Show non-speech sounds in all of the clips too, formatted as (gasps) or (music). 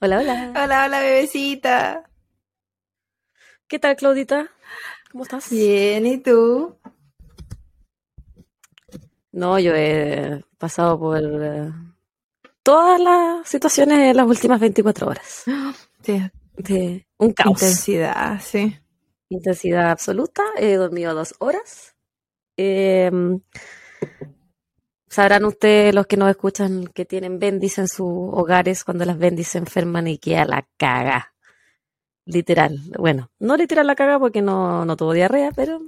Hola, hola. Hola, hola, bebecita. ¿Qué tal, Claudita? ¿Cómo estás? Bien, ¿y tú? No, yo he pasado por eh, todas las situaciones en las últimas 24 horas. (gasps) Sí, De un caos. intensidad, sí. Intensidad absoluta. He dormido dos horas. Eh, sabrán ustedes, los que nos escuchan, que tienen bendis en sus hogares cuando las bendis se enferman y queda la caga. Literal. Bueno, no literal la caga porque no, no tuvo diarrea, pero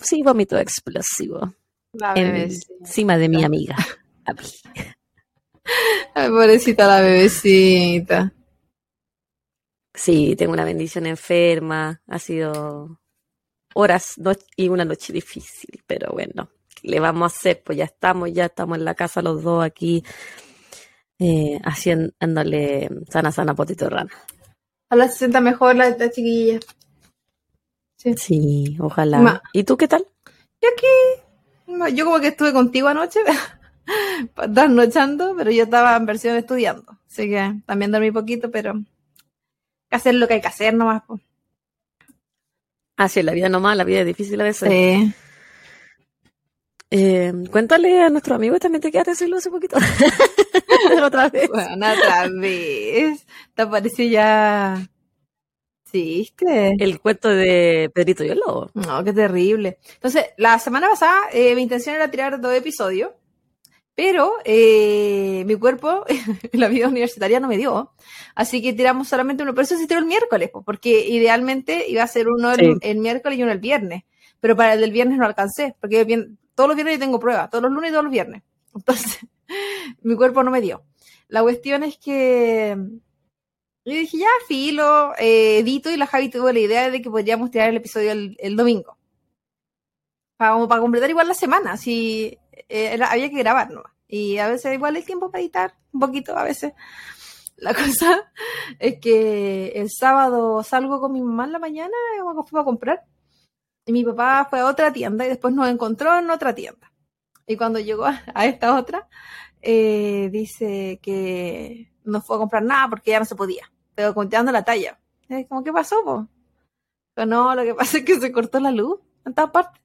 sí vómito explosivo La bebecita. encima de mi amiga. A mí. (laughs) Ay, pobrecita la bebecita. Sí, tengo una bendición enferma. Ha sido horas y una noche difícil, pero bueno, ¿qué le vamos a hacer? Pues ya estamos, ya estamos en la casa los dos aquí, eh, haciéndole sana, sana, potito rana. Ojalá se sienta mejor la, la chiquilla. Sí. Sí, ojalá. Ma- ¿Y tú qué tal? Yo aquí, yo como que estuve contigo anoche, (laughs) trasnochando, pero yo estaba en versión estudiando. Así que también dormí poquito, pero hacer lo que hay que hacer nomás. pues. Ah, sí, la vida nomás, la vida es difícil a veces. Sí. Eh, cuéntale a nuestro amigo también te quedaste decirlo hace poquito. (laughs) Otra vez. Bueno, otra vez. Te apareció ya. Sí. El cuento de Pedrito y el Lobo. No, qué terrible. Entonces, la semana pasada eh, mi intención era tirar dos episodios, pero eh, mi cuerpo, (laughs) la vida universitaria no me dio. Así que tiramos solamente uno. Por eso se tiró el miércoles, po, porque idealmente iba a ser uno el, Sí. el miércoles y uno el viernes. Pero para el del viernes no alcancé, porque todos los viernes yo tengo pruebas, todos los lunes y todos los viernes. (laughs) Entonces, mi cuerpo no me dio. La cuestión es que yo dije, ya, filo, eh, edito y la Javi tuvo la idea de que podríamos tirar el episodio el, el domingo. Para, para completar igual la semana, si era- había que grabar, ¿no? Y a veces igual el tiempo para editar, un poquito a veces. La (laughs) cosa es que el sábado salgo con mi mamá en la mañana y fuimos a comprar. Y mi papá fue a otra tienda y después nos encontró en otra tienda. Y cuando llegó a, esta otra, eh, dice que no fue a comprar nada porque ya no se podía. Pero contando la talla. Como, ¿qué pasó, po? No, lo que pasa es que se cortó la luz en todas partes.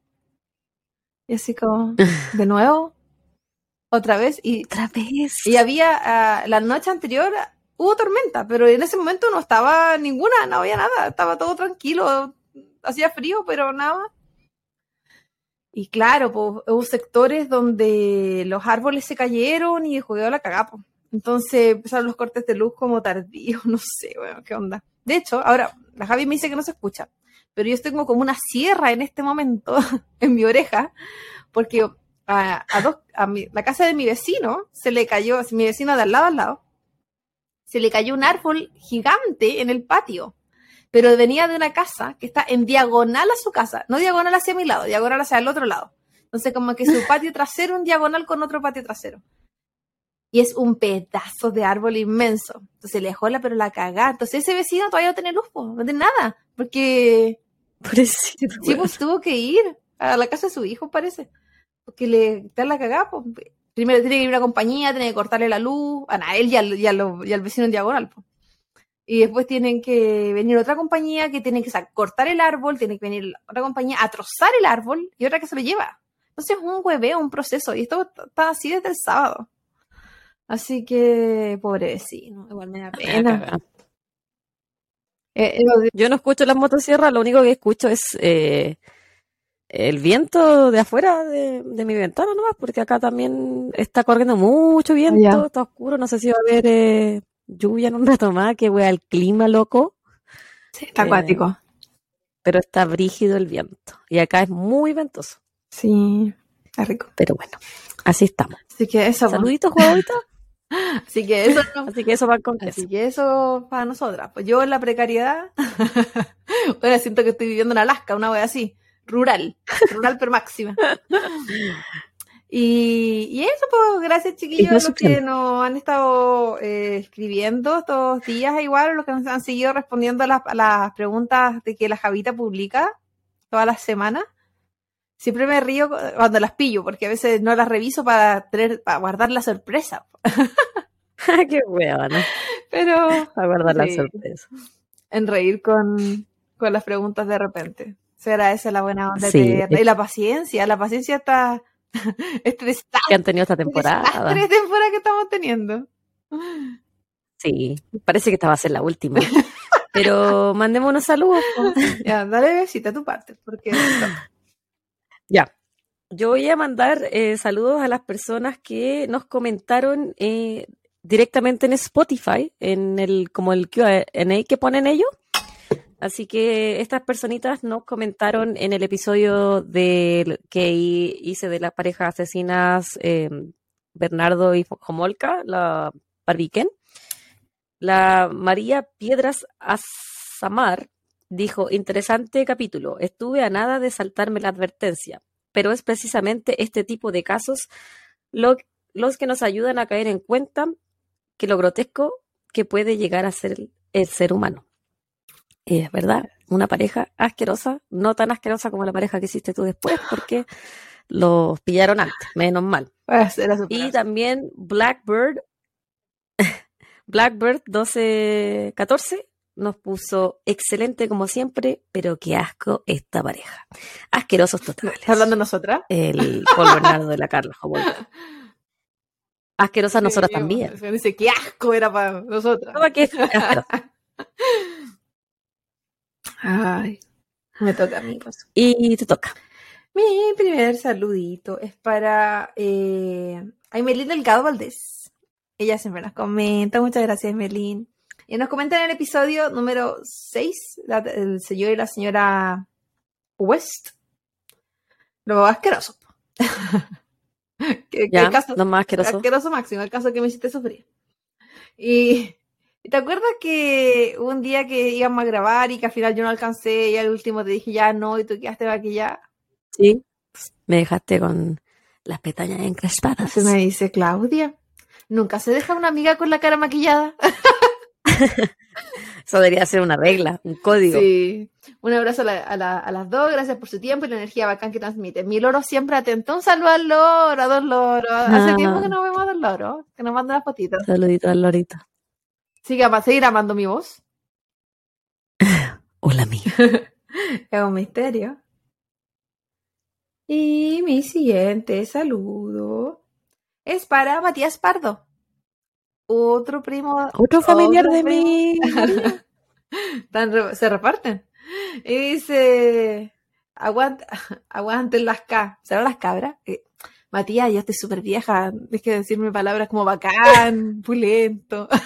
Y así como, de nuevo, otra vez. Y, Otra vez. y había, ah, la noche anterior hubo tormenta, pero en ese momento no estaba ninguna, no había nada, estaba todo tranquilo, hacía frío, pero nada. Y claro, pues, hubo sectores donde los árboles se cayeron y jodió la cagada, po. Entonces empezaron los cortes de luz como tardíos, (laughs) no sé, bueno, qué onda. De hecho, ahora, la Javi me dice que no se escucha, pero yo tengo como una sierra en este momento (laughs) en mi oreja, porque a, a dos, a mi- la casa de mi vecino se le cayó, mi vecino de al lado al lado, se le cayó un árbol gigante en el patio, pero venía de una casa que está en diagonal a su casa, no diagonal hacia mi lado, diagonal hacia el otro lado. Entonces, como que su patio trasero, un diagonal con otro patio trasero. Y es un pedazo de árbol inmenso. Entonces le dejó la, pero la cagada. Entonces ese vecino todavía no tiene luz, no tiene nada. Porque (laughs) Pobrecito, Sí, pues tuvo que ir a la casa de su hijo, parece. Porque le da la cagada, pues. Primero tiene que ir a una compañía, tiene que cortarle la luz a a él y al, y, a lo- y al vecino en diagonal, pues. Y después tienen que venir otra compañía que tiene que cortar el árbol, tiene que venir otra compañía a trozar el árbol y otra que se lo lleva. Entonces es un hueveo, un proceso. Y esto está así desde el sábado. Así que, pobre vecino, igual me da La pena. Eh, eh, Yo no escucho las motosierras, lo único que escucho es eh, el viento de afuera de, de mi ventana nomás, porque acá también está corriendo mucho viento, ya. está oscuro, no sé si va a haber eh, lluvia en un rato más, que wea el clima loco, está Eh, acuático. pero está brígido el viento. Y acá es muy ventoso, Sí, está rico. pero bueno, así estamos. Así que eso, pues. Saluditos, jugadoritos. (laughs) Así que eso, no- (laughs) Así que eso va con así que eso para nosotras. Pues yo en la precariedad, (laughs) bueno, siento que estoy viviendo en Alaska, una wea así, rural, rural pero máxima. Y, y eso, pues, gracias chiquillos a los que nos han estado eh, escribiendo estos días, igual, los que nos han seguido respondiendo a las, a las preguntas de que la Javita publica. todas las semanas. Siempre me río cuando las pillo, porque a veces no las reviso para, tener, para guardar la sorpresa. (laughs) Qué huevona. Pero. Para guardar la sorpresa. En reír con, con las preguntas de repente. Será esa la buena onda Sí. Y la paciencia, la paciencia está (laughs) estresada. Que han tenido esta temporada. Tres temporadas que estamos teniendo. Sí, parece que esta va a ser la última. Pero mandemos unos saludos. (laughs) Ya, dale besita a tu parte, porque Ya. Yo voy a mandar eh, saludos a las personas que nos comentaron eh, directamente en Spotify, en el como el Q&A que ponen ellos. Así que estas personitas nos comentaron en el episodio del que hi- hice de las parejas asesinas eh, Bernardo y Homolka, la Barbiquen. La María Piedras Azamar dijo, interesante capítulo, estuve a nada de saltarme la advertencia, pero es precisamente este tipo de casos lo- los que nos ayudan a caer en cuenta que lo grotesco que puede llegar a ser el, el ser humano. Y es verdad, una pareja asquerosa, no tan asquerosa como la pareja que hiciste tú después, porque los pillaron antes, menos mal. (laughs) pues, súper Y también Blackbird, (laughs) Blackbird 1214 nos puso excelente como siempre, pero qué asco esta pareja. Asquerosos totales. ¿Estás hablando de nosotras? El (laughs) Paul Bernardo de la Carla Howard. Asquerosas nosotras Sí, también. Dice, qué asco era para nosotras. Es asqueroso. (laughs) Ay, me toca, amigos. Y te toca. Mi primer saludito es para eh, Aymelín Delgado Valdés. Ella siempre nos comenta. Muchas gracias, Aymelín. Y nos comenta en el episodio número 6, la- el señor y la señora West. Lo asqueroso. (laughs) ¿Qué, Ya, caso? no más asqueroso. Asqueroso máximo, el caso que me hiciste sufrir. Y, ¿y ¿te acuerdas que un día que íbamos a grabar y que al final yo no alcancé y al último te dije ya no y tú quedaste maquillada? Sí. Me dejaste con las pestañas encrespadas. Se me dice, Claudia, ¿nunca se deja una amiga con la cara maquillada? (laughs) (laughs) Eso debería ser una regla, un código. Sí. Un abrazo a, la- a la- a las dos, gracias por su tiempo y la energía bacán que transmite. Mi loro siempre atento. Un saludo al loro, a dos loros. Hace Ah. tiempo que no vemos a dos loros, que nos mandan las fotitos. Saludito al lorito. Sigue a seguir amando mi voz. (laughs) Hola, mía. (laughs) Es un misterio. Y mi siguiente saludo es para Matías Pardo. Otro primo. Otro familiar otro de mí. (laughs) Se reparten. Y dice, aguanta, (laughs) aguanten las K. ¿Serán las cabras? Eh, Matías, yo estoy súper vieja. Tienes que decirme palabras como bacán, pulento. (laughs)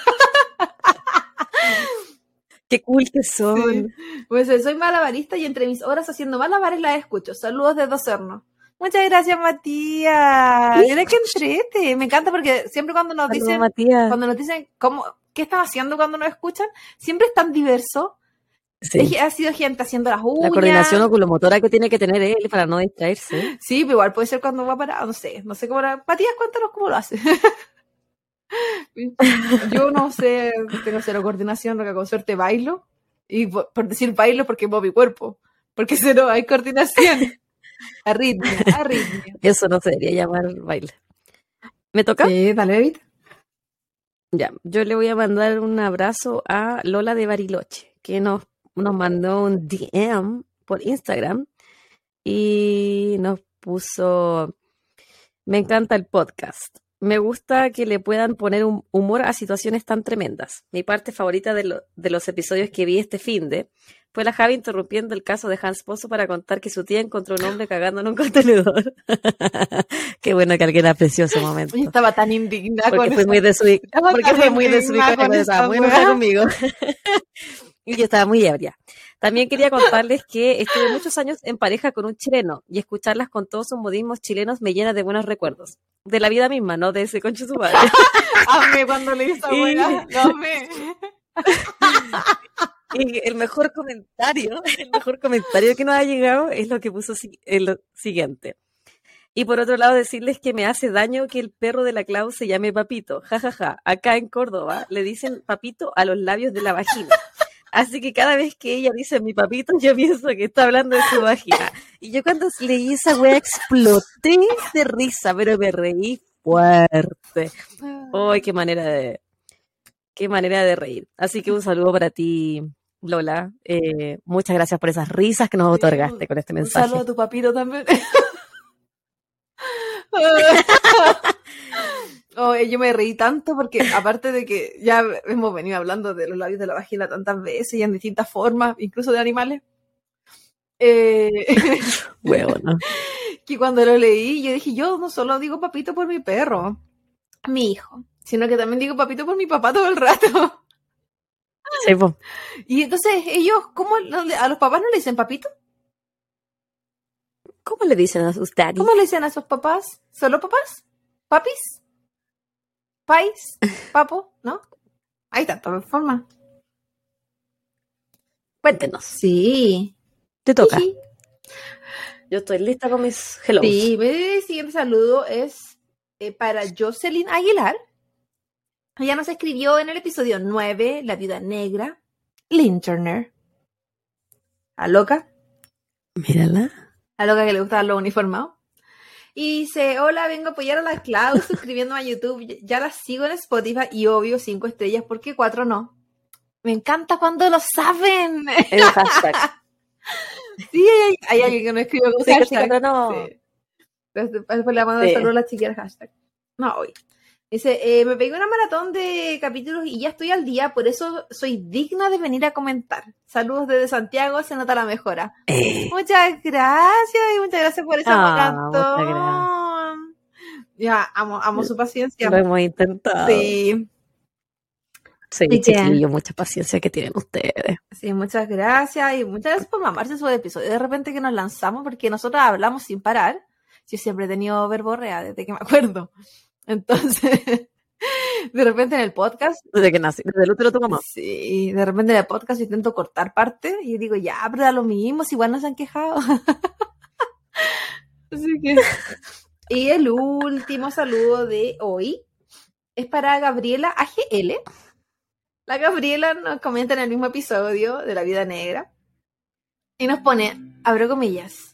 Qué cool que son. Sí. Pues eh, soy malabarista y entre mis horas haciendo malabares las escucho. Saludos desde Osorno. Muchas gracias, Matías. Mira que entrete. Me encanta porque siempre cuando nos dicen, Matías. cuando nos dicen cómo, qué están haciendo cuando nos escuchan, siempre es tan diverso. Sí. Ha sido gente haciendo las uñas. La coordinación oculomotora que tiene que tener él para no distraerse. Sí, pero igual puede ser cuando va para, no sé, no sé cómo era. Matías, cuéntanos cómo lo hace. (laughs) Yo no sé, tengo cero coordinación, lo que con suerte bailo. Y po- por decir bailo porque muevo mi cuerpo. Porque cero hay coordinación. (laughs) Arritmia, arritmia. Eso no se debería llamar baile. ¿Me toca? Sí, dale, Evita. Ya, yo le voy a mandar un abrazo a Lola de Bariloche, que nos, nos mandó un DM por Instagram y nos puso, me encanta el podcast. Me gusta que le puedan poner un humor a situaciones tan tremendas. Mi parte favorita de, lo- de los episodios que vi este fin de fue la Javi interrumpiendo el caso de Hans Pozo para contar que su tía encontró un hombre cagando en un (laughs) contenedor. (laughs) Qué bueno que alguien apreció ese momento. Yo estaba tan indignada Porque con fue muy desubicada. Porque fue muy desubicada. Estaba muy enojada conmigo. (laughs) y yo estaba muy ebria. También quería contarles que estuve muchos años en pareja con un chileno y escucharlas con todos sus modismos chilenos me llena de buenos recuerdos. De la vida misma, no de ese concho su madre. Amé cuando le hizo weá. Lo amé. Y el mejor comentario, (laughs) el mejor comentario que nos ha llegado es lo que puso el siguiente. Y por otro lado, decirles que me hace daño que el perro de la Clau se llame Papito. Ja, ja, ja. Acá en Córdoba le dicen Papito a los labios de la vagina. Así que cada vez que ella dice mi papito, yo pienso que está hablando de su vagina. Y yo cuando leí esa wea exploté de risa, pero me reí fuerte. ¡Ay, qué manera de, qué manera de reír! Así que un saludo para ti, Lola. Eh, muchas gracias por esas risas que nos otorgaste con este Un mensaje. saludo a tu papito también. (laughs) Oh, yo me reí tanto porque aparte de que ya hemos venido hablando de los labios de la vagina tantas veces y en distintas formas, incluso de animales, eh, (laughs) Huevona. (laughs) que cuando lo leí yo dije, yo no solo digo papito por mi perro, mi hijo, sino que también digo papito por mi papá todo el rato. Sí, po. Y entonces ellos, ¿cómo a los papás no le dicen papito? ¿Cómo le dicen a sus daddies? ¿Cómo le dicen a sus papás? ¿Solo papás? ¿Papis? ¿Pais? (laughs) ¿Papo? ¿No? Hay tantas formas. Cuéntenos. Sí. Te toca. Sí. Yo estoy lista con mis hellos. Sí, mi siguiente saludo es eh, para Jocelyn Aguilar. Ella nos escribió en el episodio 9, La Viuda Negra, Lynn Turner. ¿A loca? Mírala. A loca que le gusta lo uniformado. Y dice, hola, vengo a apoyar a la Clau (laughs) suscribiéndome a YouTube. Ya la sigo en Spotify y obvio cinco estrellas, porque cuatro no. Me encanta cuando lo saben. El hashtag. (laughs) Sí, hay, hay alguien que no escribe con Sí, hashtag. no. Sí. Después, le mando Sí. saludo a la chiquilla hashtag. No, hoy. Dice, eh, me pegué una maratón de capítulos y ya estoy al día, por eso soy digna de venir a comentar. Saludos desde Santiago, se nota la mejora. Eh, Muchas gracias y muchas gracias por esa Ah, maratón. Ya, amo, amo su paciencia. lo hemos intentado. Sí, Sí, chiquillo, mucha paciencia que tienen ustedes. sí, muchas gracias y muchas gracias por mamarse su episodio. De repente que nos lanzamos porque nosotros hablamos sin parar. Yo siempre he tenido verborrea desde que me acuerdo. Entonces, (laughs) de repente en el podcast Desde que nací, desde el útero tu mamá. Sí, de repente en el podcast intento cortar parte y digo, ya, pero da lo mismo, si igual no se han quejado. (laughs) Así que. Y el último saludo de hoy es para Gabriela AGL. La Gabriela nos comenta en el mismo episodio de La Vida Negra y nos pone, abro comillas,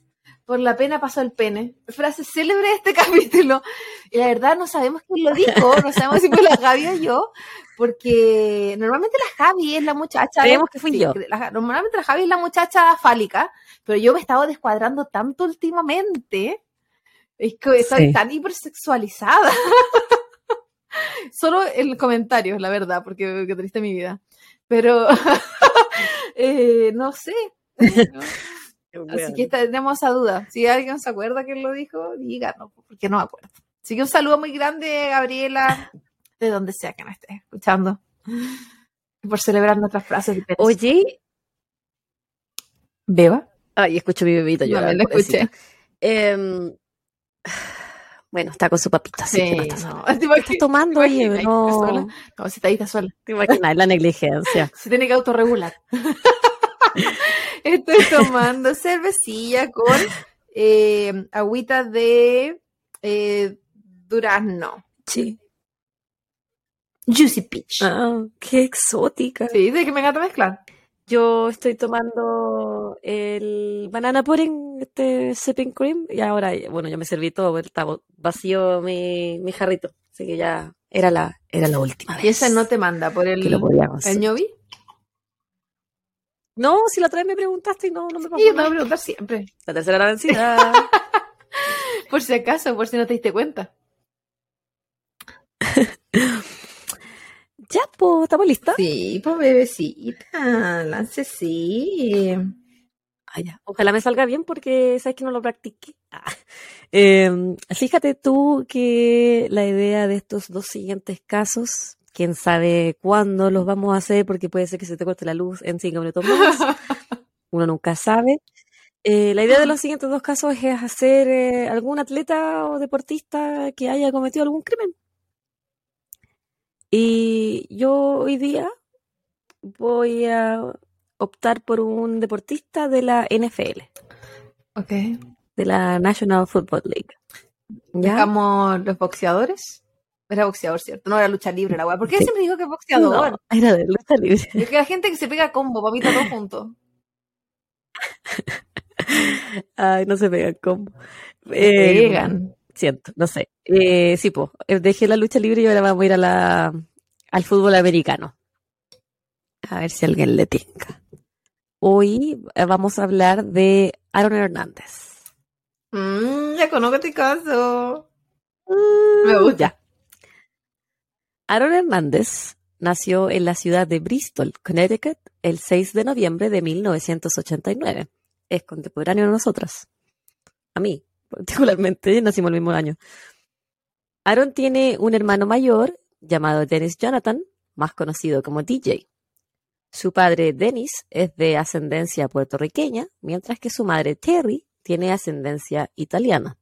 por la pena pasó el pene. Frase célebre de este (laughs) capítulo. Y la verdad no sabemos quién lo dijo, no sabemos si fue la Gaby o yo, porque normalmente la Javi es la muchacha. Creemos que fui yo. la- normalmente la Javi es la muchacha fálica, pero yo me estaba descuadrando tanto últimamente. Es que estoy Sí. tan hipersexualizada. (laughs) Solo en los comentarios, la verdad, porque qué triste mi vida. Pero (laughs) eh, no sé. Así que tenemos esa duda. Si alguien se acuerda que lo dijo, díganos, porque no me acuerdo. Así que un saludo muy grande, Gabriela, de donde sea que nos estés escuchando. Por celebrar nuestras frases. Oye, ¿Beba? ay, escucho a mi bebito llorar. Pobrecita. escuché. Em, bueno, está con su papita, así que no está sola. (laughs) no. ¿Qué ¿Te estás tomando, ¿Te oye? No, No, si está ahí, está sola. te imaginas, la negligencia. Se tiene que autorregular. (laughs) Estoy tomando cervecilla con eh, agüita de eh, durazno. Sí. Juicy Peach. Ah, qué exótica. Sí, de que me encanta mezclar. Yo estoy tomando el banana pudding, este sipping cream, y ahora, bueno, yo me serví todo, está vacío mi, mi jarrito, así que ya era la, era la última vez Y ese no te manda por el, que lo podíamos el ñobi. No, si la otra vez me preguntaste y no, no me pasó Sí, yo te voy a preguntar siempre. La tercera era vencida. (laughs) Por si acaso, por si no te diste cuenta. (laughs) ya, pues, ¿estamos listas? Sí, pues bebecita, lance sí. Ah, ya. Ojalá me salga bien porque sabes que no lo practiqué. Ah. Em, fíjate tú que la idea de estos dos siguientes casos, quién sabe cuándo los vamos a hacer porque puede ser que se te corte la luz en cinco minutos más. (laughs) Uno nunca sabe. Eh, la idea de los siguientes dos casos es hacer eh, algún atleta o deportista que haya cometido algún crimen. Y yo hoy día voy a optar por un deportista de la NFL, Ok. de la National Football League. ¿Ya? Dejamos los boxeadores. Era boxeador, ¿cierto? No era lucha libre la weá. ¿Por qué siempre digo que es boxeador? No, era de lucha libre. Es que la gente que se pega combo, para mí todo junto. Ay, no se pegan combo. Eh, pegan. siento, no sé. Eh, sí, pues, dejé la lucha libre y ahora vamos a ir a la, al fútbol americano. A ver si alguien le tinca. Hoy eh, vamos a hablar de Aaron Hernández. Mm, ya conozco este caso. Me Me gusta. Ya. Aaron Hernández nació en la ciudad de Bristol, Connecticut, el 6 de noviembre de 1989. Es contemporáneo a nosotras. A mí, (laughs) particularmente, nacimos el mismo año. Aaron tiene un hermano mayor llamado Dennis Jonathan, más conocido como DJ. Su padre Dennis es de ascendencia puertorriqueña, mientras que su madre Terry tiene ascendencia italiana.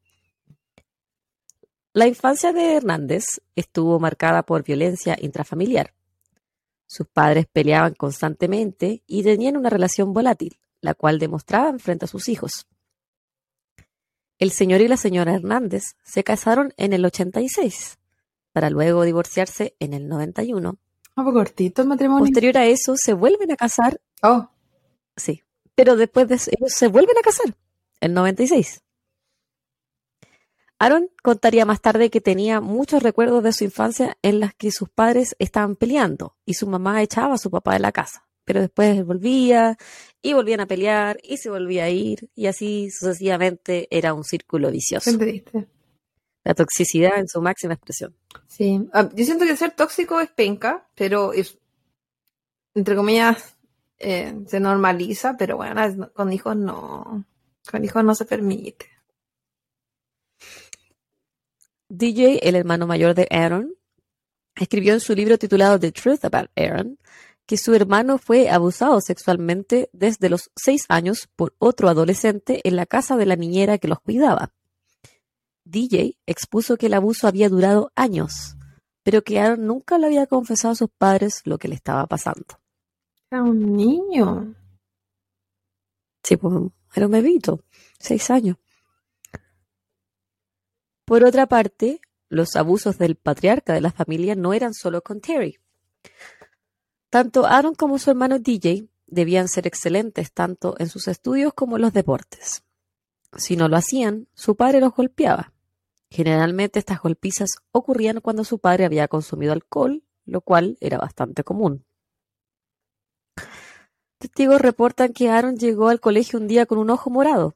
La infancia de Hernández estuvo marcada por violencia intrafamiliar. Sus padres peleaban constantemente y tenían una relación volátil, la cual demostraban frente a sus hijos. El señor y la señora Hernández se casaron en el 86, para luego divorciarse en el 91. Ah, pues cortito el matrimonio. Posterior a eso, se vuelven a casar, Oh, sí, pero después de eso, ellos se vuelven a casar, el 96. Aaron contaría más tarde que tenía muchos recuerdos de su infancia en las que sus padres estaban peleando y su mamá echaba a su papá de la casa, pero después volvía y volvían a pelear y se volvía a ir y así sucesivamente era un círculo vicioso. La toxicidad en su máxima expresión. Sí. Ah, yo siento que ser tóxico es penca, pero es, entre comillas, eh, se normaliza, pero bueno, con hijos no. Con hijos no se permite. DJ, el hermano mayor de Aaron, escribió en su libro titulado The Truth About Aaron que su hermano fue abusado sexualmente desde los seis años por otro adolescente en la casa de la niñera que los cuidaba. DJ expuso que el abuso había durado años, pero que Aaron nunca le había confesado a sus padres lo que le estaba pasando. Era un niño. Sí, pues, era un bebito, seis años. Por otra parte, los abusos del patriarca de la familia no eran solo con Terry. Tanto Aaron como su hermano DJ debían ser excelentes tanto en sus estudios como en los deportes. Si no lo hacían, su padre los golpeaba. Generalmente estas golpizas ocurrían cuando su padre había consumido alcohol, lo cual era bastante común. Testigos reportan que Aaron llegó al colegio un día con un ojo morado.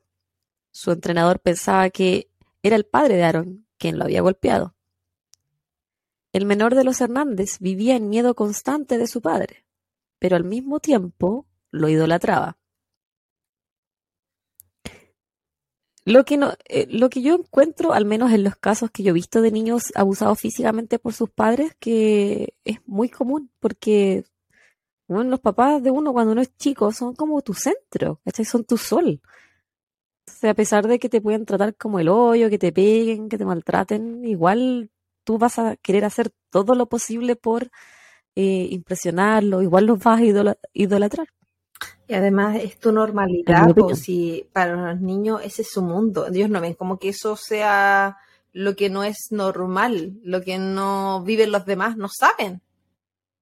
Su entrenador pensaba que era el padre de Aaron quien lo había golpeado. El menor de los Hernández vivía en miedo constante de su padre, pero al mismo tiempo lo idolatraba. Lo que, no, eh, lo que yo encuentro, al menos en los casos que yo he visto de niños abusados físicamente por sus padres, que es muy común, porque bueno, los papás de uno cuando uno es chico son como tu centro, ¿cachai? Son tu sol. A pesar de que te pueden tratar como el hoyo, que te peguen, que te maltraten, igual tú vas a querer hacer todo lo posible por eh, impresionarlo, igual los vas a idola- idolatrar. Y además es tu normalidad, opinión. si para los niños ese es su mundo. Ellos no ven como que eso sea lo que no es normal, lo que no viven los demás, no saben.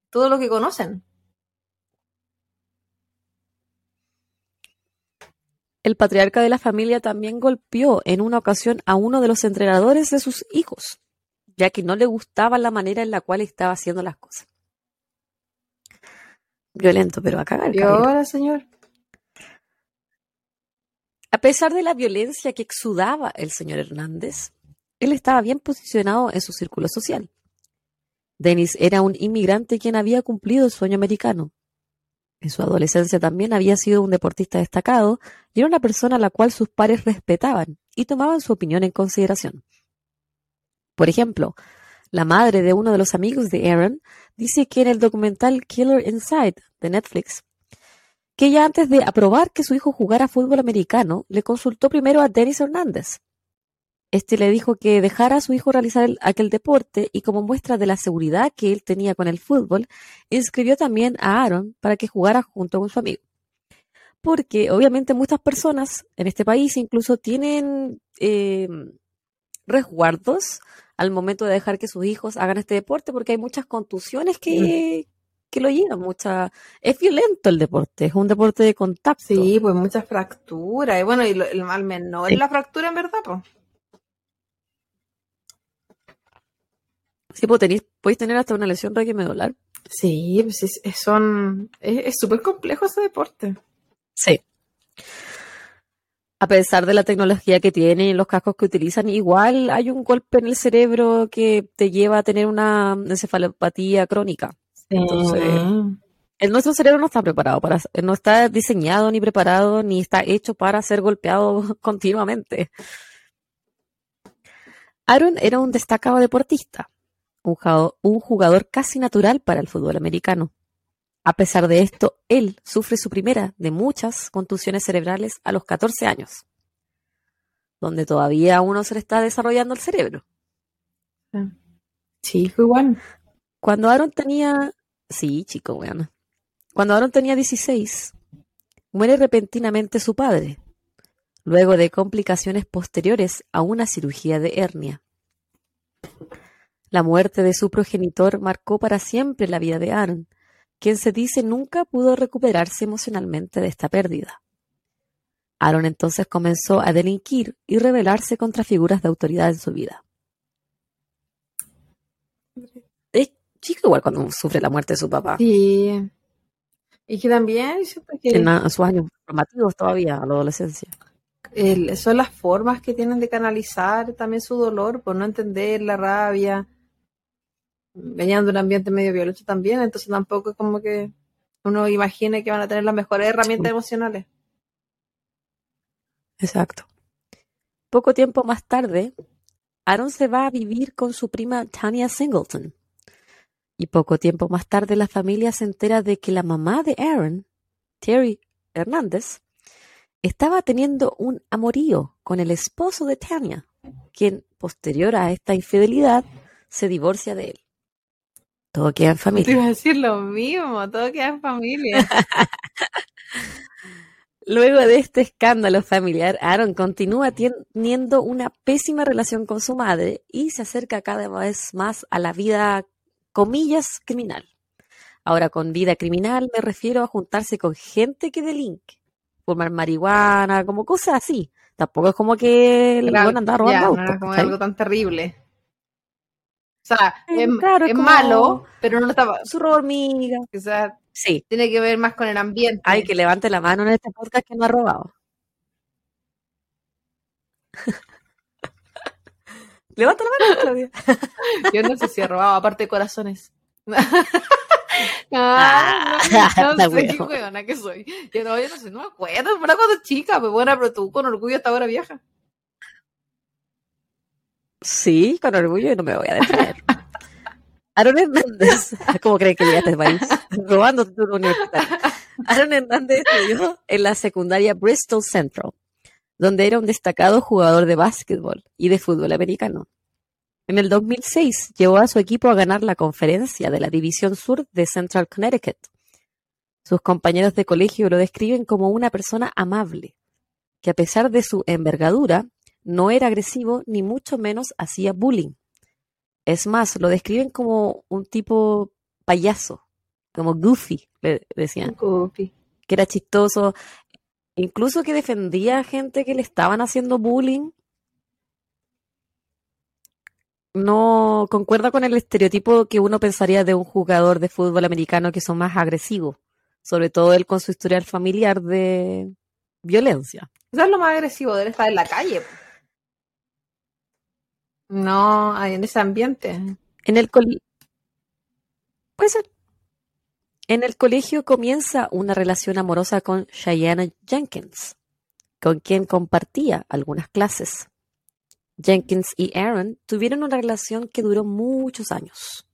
Todo lo que conocen. El patriarca de la familia también golpeó en una ocasión a uno de los entrenadores de sus hijos, ya que no le gustaba la manera en la cual estaba haciendo las cosas. Violento, pero a cagar. ¿Y ahora, señor? A pesar de la violencia que exudaba el señor Hernández, él estaba bien posicionado en su círculo social. Dennis era un inmigrante quien había cumplido el sueño americano. En su adolescencia también había sido un deportista destacado y era una persona a la cual sus pares respetaban y tomaban su opinión en consideración. Por ejemplo, la madre de uno de los amigos de Aaron dice que en el documental Killer Inside de Netflix, que ella antes de aprobar que su hijo jugara fútbol americano, le consultó primero a Dennis Hernández. Este le dijo que dejara a su hijo realizar el- aquel deporte y como muestra de la seguridad que él tenía con el fútbol, inscribió también a Aaron para que jugara junto con su amigo. Porque obviamente muchas personas en este país incluso tienen eh, resguardos al momento de dejar que sus hijos hagan este deporte, porque hay muchas contusiones que, que lo llevan, mucha, es violento el deporte, es un deporte de contacto. Sí, pues muchas fracturas. Y bueno, y lo- el mal menor es la fractura en verdad, pues. Sí, pues podéis tener hasta una lesión medular. Sí, pues es, es- son, es es súper complejo ese deporte. Sí. A pesar de la tecnología que tienen y los cascos que utilizan, igual hay un golpe en el cerebro que te lleva a tener una encefalopatía crónica. Entonces, El nuestro cerebro no está preparado para, no está diseñado ni preparado ni está hecho para ser golpeado (laughs) continuamente. Aaron era un destacado deportista, un jugador casi natural para el fútbol americano. A pesar de esto, él sufre su primera de muchas contusiones cerebrales a los 14 años, donde todavía aún no se le está desarrollando el cerebro. Chico, igual. Cuando Aaron tenía... Sí, chico, bueno. Cuando Aaron tenía 16, muere repentinamente su padre, luego de complicaciones posteriores a una cirugía de hernia. La muerte de su progenitor marcó para siempre la vida de Aaron, quien se dice nunca pudo recuperarse emocionalmente de esta pérdida. Aaron entonces comenzó a delinquir y rebelarse contra figuras de autoridad en su vida. Es chico igual cuando sufre la muerte de su papá. Sí. Y que también que En, a- en sus años formativos todavía, a la adolescencia. el- son las formas que tienen de canalizar también su dolor, por no entender la rabia. Venían de un ambiente medio violento también, entonces tampoco es como que uno imagine que van a tener las mejores herramientas emocionales. Exacto. Poco tiempo más tarde, Aaron se va a vivir con su prima Tanya Singleton. Y poco tiempo más tarde la familia se entera de que la mamá de Aaron, Terry Hernández, estaba teniendo un amorío con el esposo de Tanya, quien, posterior a esta infidelidad, se divorcia de él. Todo queda en Te familia. iba a decir lo mismo, todo queda en familia. (laughs) Luego de este escándalo familiar, Aaron continúa teniendo una pésima relación con su madre y se acerca cada vez más a la vida, comillas, criminal. Ahora, con vida criminal me refiero a juntarse con gente que delinque, fumar marihuana, como cosas así. Tampoco es como que el Claro, andaba robando ya, no era como algo tan terrible. O sea, es, claro, es malo, pero no lo estaba. Su robo hormiga. O sea, Sí. tiene que ver más con el ambiente. Ay, que levante la mano en este podcast que no ha robado. (laughs) Levanta la mano, Claudia. (laughs) Yo no sé si he robado, aparte de corazones. (laughs) Ah, Ah, no, no la sé qué huevona que soy. Yo no, yo no sé, no me acuerdo, pero cuando chica, pues bueno, pero tú con orgullo hasta ahora vieja. Sí, con orgullo y no me voy a detener. (laughs) Aaron Hernández, (laughs) ¿cómo creen que llegué a este país? Robando título universitario. Aaron Hernández estudió en la secundaria Bristol Central, donde era un destacado jugador de básquetbol y de fútbol americano. En el 2006 llevó a su equipo a ganar la conferencia de la División Sur de Central Connecticut. Sus compañeros de colegio lo describen como una persona amable, que a pesar de su envergadura, no era agresivo ni mucho menos hacía bullying. Es más, lo describen como un tipo payaso, como goofy, le decían, Cupi. que era chistoso, incluso que defendía a gente que le estaban haciendo bullying. No concuerda con el estereotipo que uno pensaría de un jugador de fútbol americano que son más agresivos, sobre todo él con su historial familiar de violencia. Eso es lo más agresivo de él estar en la calle. No, en ese ambiente. En el col- Puede ser. En el colegio comienza una relación amorosa con Cheyenne Jenkins, con quien compartía algunas clases. Jenkins y Aaron tuvieron una relación que duró muchos años.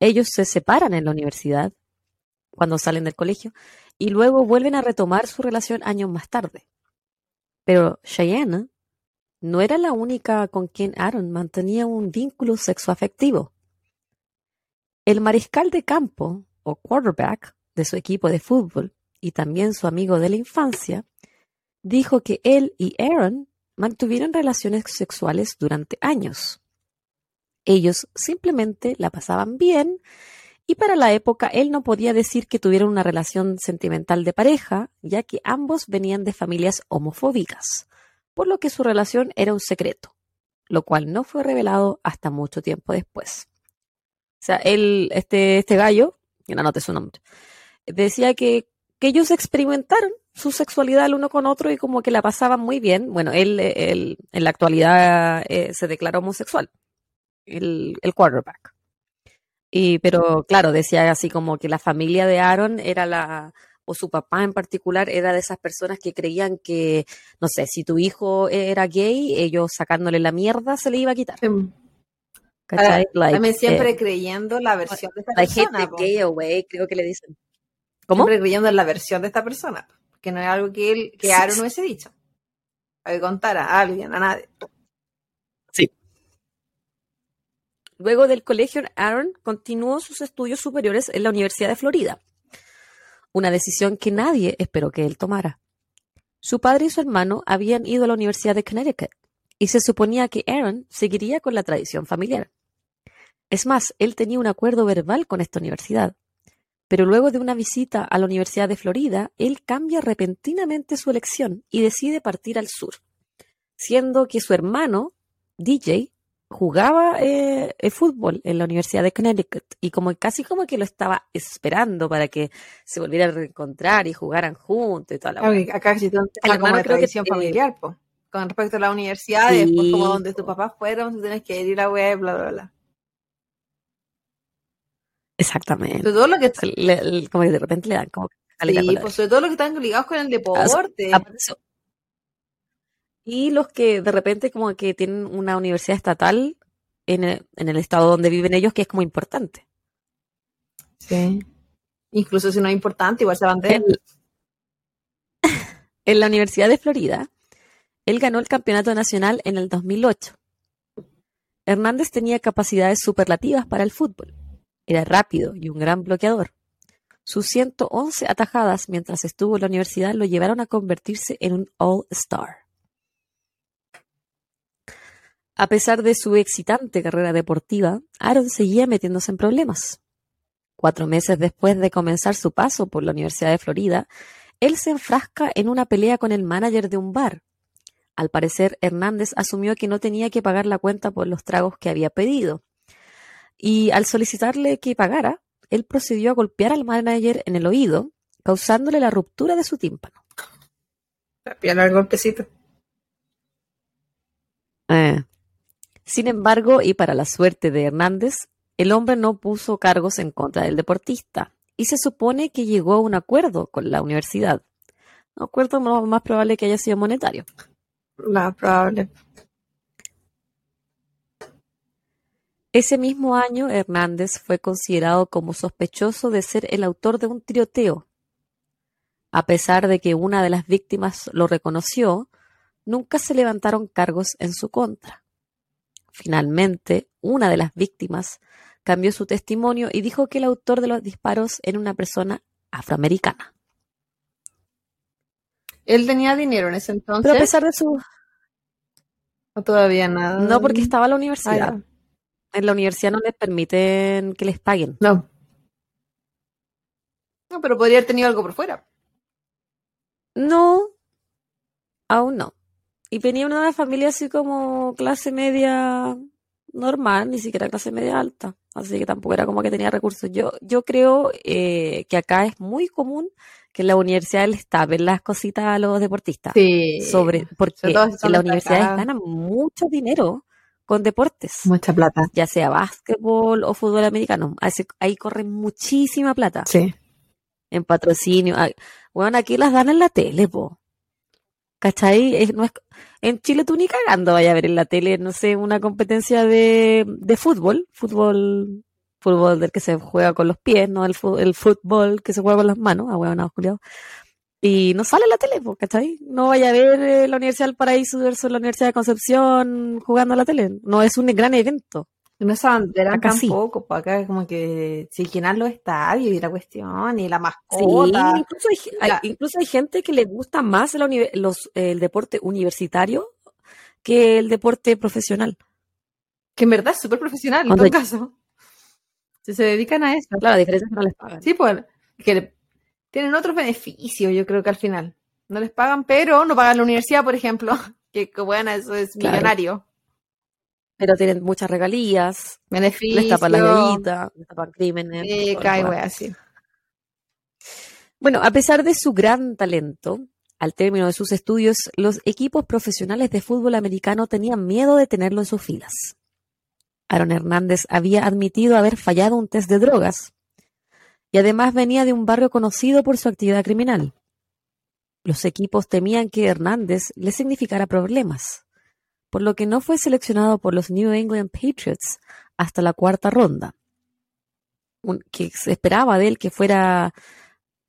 Ellos se separan en la universidad, cuando salen del colegio, y luego vuelven a retomar su relación años más tarde. Pero Cheyenne no era la única con quien Aaron mantenía un vínculo sexoafectivo. El mariscal de campo, o quarterback, de su equipo de fútbol, y también su amigo de la infancia, dijo que él y Aaron mantuvieron relaciones sexuales durante años. Ellos simplemente la pasaban bien y para la época él no podía decir que tuvieran una relación sentimental de pareja, ya que ambos venían de familias homofóbicas, por lo que su relación era un secreto, lo cual no fue revelado hasta mucho tiempo después. O sea, él, este, este gallo, que no anote su nombre, decía que, que ellos experimentaron su sexualidad el uno con otro y como que la pasaban muy bien. Bueno, él, él en la actualidad eh, se declaró homosexual, el, el quarterback. Y, pero claro, decía así como que la familia de Aaron era la, o su papá en particular era de esas personas que creían que, no sé, si tu hijo era gay, ellos sacándole la mierda se le iba a quitar. ¿Cachai? Like, también siempre eh, creyendo la versión de esta persona. gay away, creo que le dicen. ¿Cómo? Siempre creyendo en la versión de esta persona, que no es algo que él, que Aaron no hubiese dicho. A que contara a alguien, a nadie. Sí. Luego del colegio, Aaron continuó sus estudios superiores en la Universidad de Florida, una decisión que nadie esperó que él tomara. Su padre y su hermano habían ido a la Universidad de Connecticut y se suponía que Aaron seguiría con la tradición familiar. Es más, él tenía un acuerdo verbal con esta universidad. Pero luego de una visita a la Universidad de Florida, él cambia repentinamente su elección y decide partir al sur, siendo que su hermano, DJ, jugaba eh, el fútbol en la Universidad de Connecticut y como casi como que lo estaba esperando para que se volvieran a reencontrar y jugaran juntos y toda la Acá sí el como tradición familiar, po. con respecto a la universidad, después como donde tus papás fueron, tú tienes que ir a la web, bla, bla, bla. Exactamente. todo lo que como que de repente le dan como sí, pues sobre todo los que están ligados con el deporte. Y los que de repente como que tienen una universidad estatal en el, en el estado donde viven ellos, que es como importante. Sí. Incluso si no es importante, igual se van de él. (laughs) En la Universidad de Florida, él ganó el campeonato nacional en el 2008. Hernández tenía capacidades superlativas para el fútbol. Era rápido y un gran bloqueador. Sus 111 atajadas mientras estuvo en la universidad lo llevaron a convertirse en un All-Star. A pesar de su excitante carrera deportiva, Aaron seguía metiéndose en problemas. Cuatro meses después de comenzar su paso por la Universidad de Florida, él se enfrasca en una pelea con el manager de un bar. Al parecer, Hernández asumió que no tenía que pagar la cuenta por los tragos que había pedido. Y al solicitarle que pagara, él procedió a golpear al manager en el oído, causándole la ruptura de su tímpano. el golpecito. Eh, sin embargo, y para la suerte de Hernández, el hombre no puso cargos en contra del deportista y se supone que llegó a un acuerdo con la universidad. Un acuerdo más probable que haya sido monetario. Más probable. Ese mismo año, Hernández fue considerado como sospechoso de ser el autor de un tiroteo. A pesar de que una de las víctimas lo reconoció, nunca se levantaron cargos en su contra. Finalmente, una de las víctimas cambió su testimonio y dijo que el autor de los disparos era una persona afroamericana. ¿Él tenía dinero en ese entonces? Pero a pesar de su... ¿O todavía nada? No, porque estaba en la universidad. Ah, en la universidad no les permiten que les paguen. No. No, pero podría haber tenido algo por fuera. No, aún no. Y venía una familia así como clase media normal, ni siquiera clase media alta. Así que tampoco era como que tenía recursos. Yo, yo creo eh, que acá es muy común que en la universidad les tapen las cositas a los deportistas. Sí. Sobre, porque en las universidades ganan mucho dinero con deportes. Mucha plata. Ya sea básquetbol o fútbol americano. Ahí corren muchísima plata. Sí. En patrocinio. Bueno, aquí las dan en la tele, po. ¿Cachai? no es, en Chile tú ni cagando vaya a ver en la tele, no sé, una competencia de, de fútbol, fútbol, fútbol del que se juega con los pies, no el, el fútbol que se juega con las manos, a huevo, Juliado. Y no sale en la tele, ¿cachai? No vaya a ver eh, la Universidad del Paraíso versus la Universidad de Concepción jugando a la tele. No es un gran evento. No es bandera tampoco, pues acá como que si llenan los estadios y la cuestión y la mascota. Sí, incluso hay, incluso hay gente que le gusta más el, los, el deporte universitario que el deporte profesional. Que en verdad es súper profesional Cuando- en todo caso. Si se dedican a eso. Claro, la diferencia es que no les pagan. Sí, pues, que tienen otros beneficios, yo creo que al final. No les pagan, pero no pagan la universidad, por ejemplo. (laughs) Que, bueno, eso es Claro. Pero tienen muchas regalías, les tapan la guerrita, les tapan crímenes. Eh, cae, wea, sí. Bueno, a pesar de su gran talento, al término de sus estudios, los equipos profesionales de fútbol americano tenían miedo de tenerlo en sus filas. Aaron Hernández había admitido haber fallado un test de drogas y además venía de un barrio conocido por su actividad criminal. Los equipos temían que Hernández le significara problemas, por lo que no fue seleccionado por los New England Patriots hasta la cuarta ronda, un- que se esperaba de él que fuera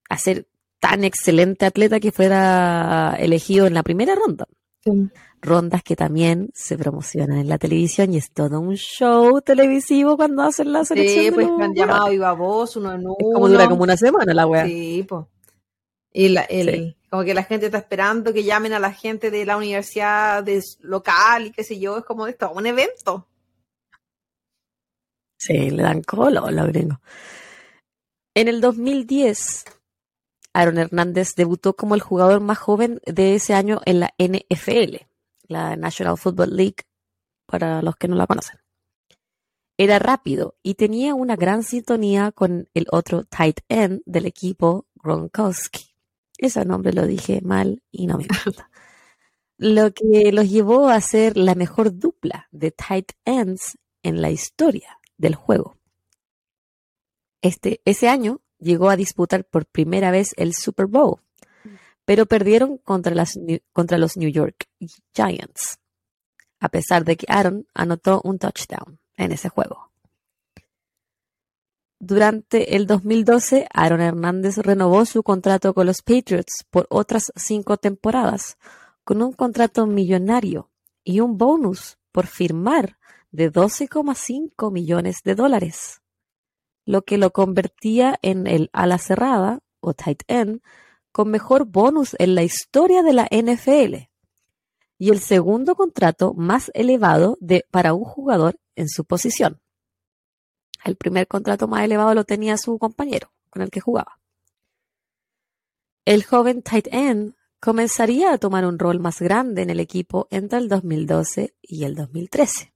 a ser tan excelente atleta que fuera elegido en la primera ronda. Rondas que también se promocionan en la televisión y es todo un show televisivo cuando hacen la selección. Sí, pues me han llamado viva voz, uno en uno. Es como dura como una semana la wea. Sí, pues. Y la- el, Sí. como que la gente está esperando que llamen a la gente de la universidad de local y qué sé yo, es como esto, un evento. Sí, le dan colo a los gringos. En el 2010, Aaron Hernández debutó como el jugador más joven de ese año en la NFL, la National Football League, para los que no la conocen. Era rápido y tenía una gran sintonía con el otro tight end del equipo, Gronkowski. Ese nombre lo dije mal y no me importa. Lo que los llevó a ser la mejor dupla de tight ends en la historia del juego. Este, ese año llegó a disputar por primera vez el Super Bowl, pero perdieron contra, las contra los New York Giants, a pesar de que Aaron anotó un touchdown en ese juego. Durante el 2012, Aaron Hernández renovó su contrato con los Patriots por otras cinco temporadas, con un contrato millonario y un bonus por firmar de 12,5 millones de dólares, lo que lo convertía en el ala cerrada o tight end con mejor bonus en la historia de la NFL y el segundo contrato más elevado de, para un jugador en su posición. El primer contrato más elevado lo tenía su compañero con el que jugaba. El joven tight end comenzaría a tomar un rol más grande en el equipo entre el 2012 y el 2013.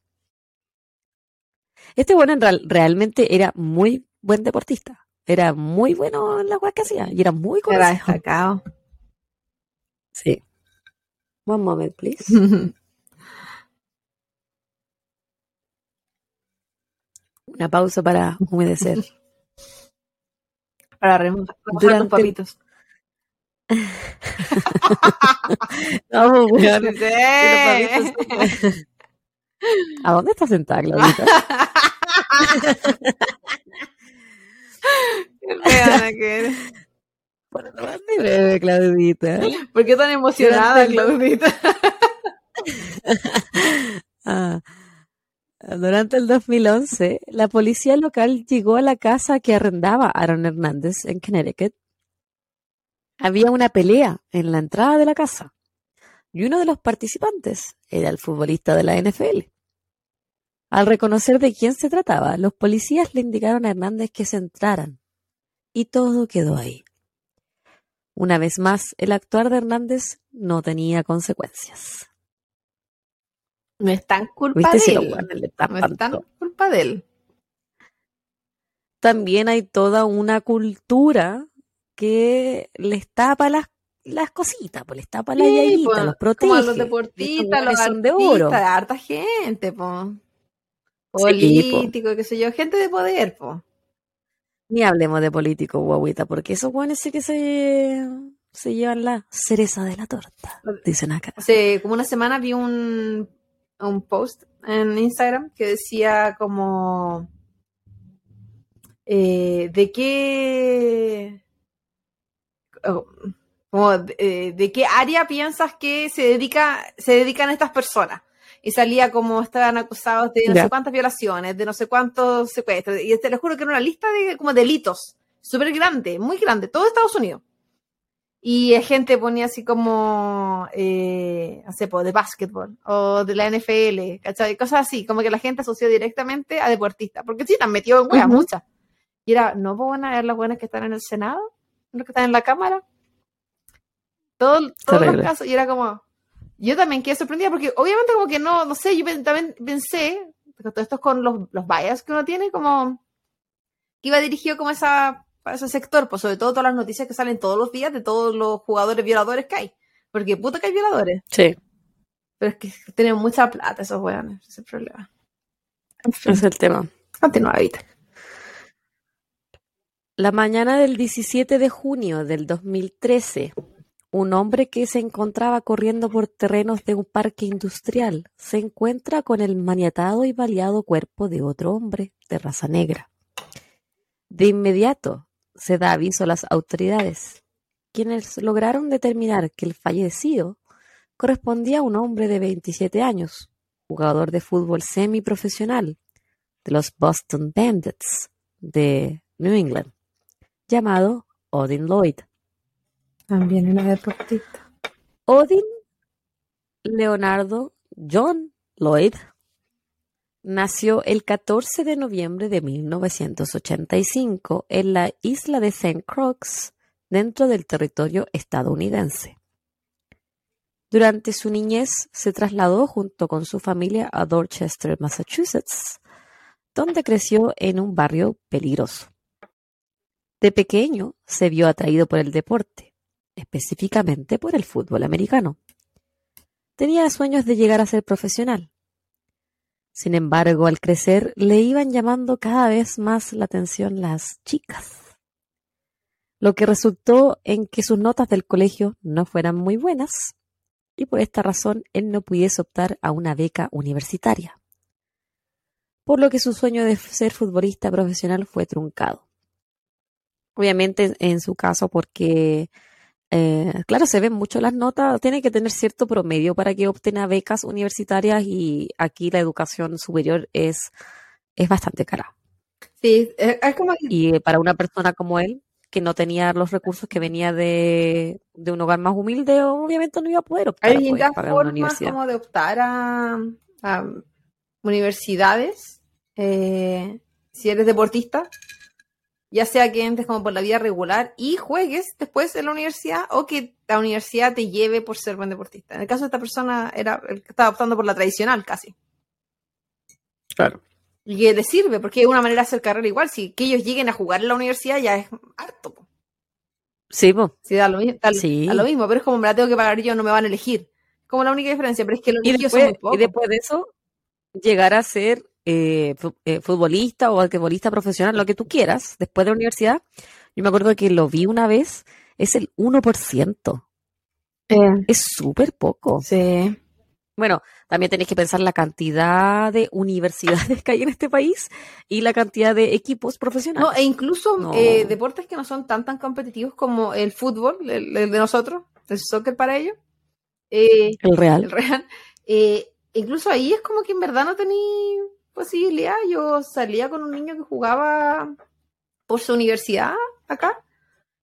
Este bueno en real- realmente era muy buen deportista. Era muy bueno en la weá que hacía y era muy Era conocido. destacado. Sí. One moment, please. (laughs) Una pausa para humedecer. Para remo- remojar los Durante- papitos. (laughs) No, weón. Sí. Los papitos ¿A dónde está sentada, Claudita? (laughs) Qué fea que eres. Por lo más breve, Claudita. ¿Por qué tan emocionada, Claudita? (laughs) Ah. Durante el 2011, la policía local llegó a la casa que arrendaba Aaron Hernández en Connecticut. Había una pelea en la entrada de la casa y uno de los participantes era el futbolista de la NFL. Al reconocer de quién se trataba, los policías le indicaron a Hernández que se entraran y todo quedó ahí. Una vez más, el actuar de Hernández no tenía consecuencias. No es tan culpa ¿Viste de si él. No es tan culpa de él. También hay toda una cultura que les tapa las, las cositas, pues les tapa la Sí, pues, los protege. Como a los deportistas, los son de artistas, oro. harta gente, po. Sí. Político, qué sé yo, gente de poder, po. Ni hablemos de políticos, guaguita, porque esos buenos sí que se, se llevan la cereza de la torta, dicen acá. Hace como una semana vi un, un post en Instagram que decía como eh, de qué oh, como eh, de qué área piensas que se dedica se dedican estas personas y salía como estaban acusados de no sé cuántas violaciones de no sé cuántos secuestros y te lo juro que era una lista de como delitos súper grande muy grande todo Estados Unidos Y la gente ponía así como, eh, no sé, de básquetbol o de la NFL, ¿cachai? Cosas así, como que la gente asoció directamente a deportistas, porque sí, están metidos en weas, Ujú. muchas. Y era, no van a ver las buenas que están en el Senado, los que están en la Cámara. Todo, todos los casos, y era como, yo también quedé sorprendida, porque obviamente como que no, no sé, yo también pensé, todo esto es con los, los bias que uno tiene, como que iba dirigido como esa, a ese sector, pues sobre todo todas las noticias que salen todos los días de todos los jugadores violadores que hay. Porque puta que hay violadores. Sí, Pero es que tienen mucha plata esos weones, ese es el problema. En fin, ese es el tema. continúa, Evita. La mañana del 17 de junio del 2013, un hombre que se encontraba corriendo por terrenos de un parque industrial se encuentra con el maniatado y baleado cuerpo de otro hombre de raza negra. De inmediato se da aviso a las autoridades, quienes lograron determinar que el fallecido correspondía a un hombre de 27 años, jugador de fútbol semiprofesional de los Boston Bandits de New England llamado Odin Lloyd. También una deportista. Odin Leonardo John Lloyd nació el 14 de noviembre de 1985 en la isla de St. Croix, dentro del territorio estadounidense. Durante su niñez se trasladó junto con su familia a Dorchester, Massachusetts, donde creció en un barrio peligroso. De pequeño se vio atraído por el deporte, específicamente por el fútbol americano. Tenía sueños de llegar a ser profesional. Sin embargo, al crecer le iban llamando cada vez más la atención las chicas, lo que resultó en que sus notas del colegio no fueran muy buenas y por esta razón él no pudiese optar a una beca universitaria, por lo que su sueño de ser futbolista profesional fue truncado. Obviamente en su caso porque, eh, claro, se ven mucho las notas, tiene que tener cierto promedio para que obtenga becas universitarias y aquí la educación superior es, es bastante cara. Sí, es, como Y eh, para una persona como él, que no tenía los recursos, que venía de, de un hogar más humilde, obviamente no iba a poder optar hay a poder distintas pagar una formas universidad. como de optar a, a universidades. eh, si eres deportista, ya sea que entres como por la vía regular y juegues después en la universidad o que la universidad te lleve por ser buen deportista. En el caso de esta persona era el que estaba optando por la tradicional casi. Claro. Y que le sirve, porque es una manera de hacer carrera igual. Si que ellos lleguen a jugar en la universidad ya es harto. po. Sí, po. Si da lo, da, Sí. da lo mismo, pero es como me la tengo que pagar yo, no me van a elegir. Como la única diferencia, pero es que los Y elegidos son después, muy pocos. y después de eso, llegar a ser eh, eh, futbolista o basquetbolista profesional, lo que tú quieras, después de la universidad. Yo me acuerdo que lo vi una vez, es el 1%. Eh, Es súper poco. sí. Bueno, también tenéis que pensar la cantidad de universidades (laughs) que hay en este país y la cantidad de equipos profesionales. No, e incluso No. eh, deportes que no son tan tan competitivos como el fútbol, el, el de nosotros, el soccer para ellos, eh, el Real. el real. incluso ahí es como que en verdad no tenía posibilidad. Yo salía con un niño que jugaba por su universidad acá.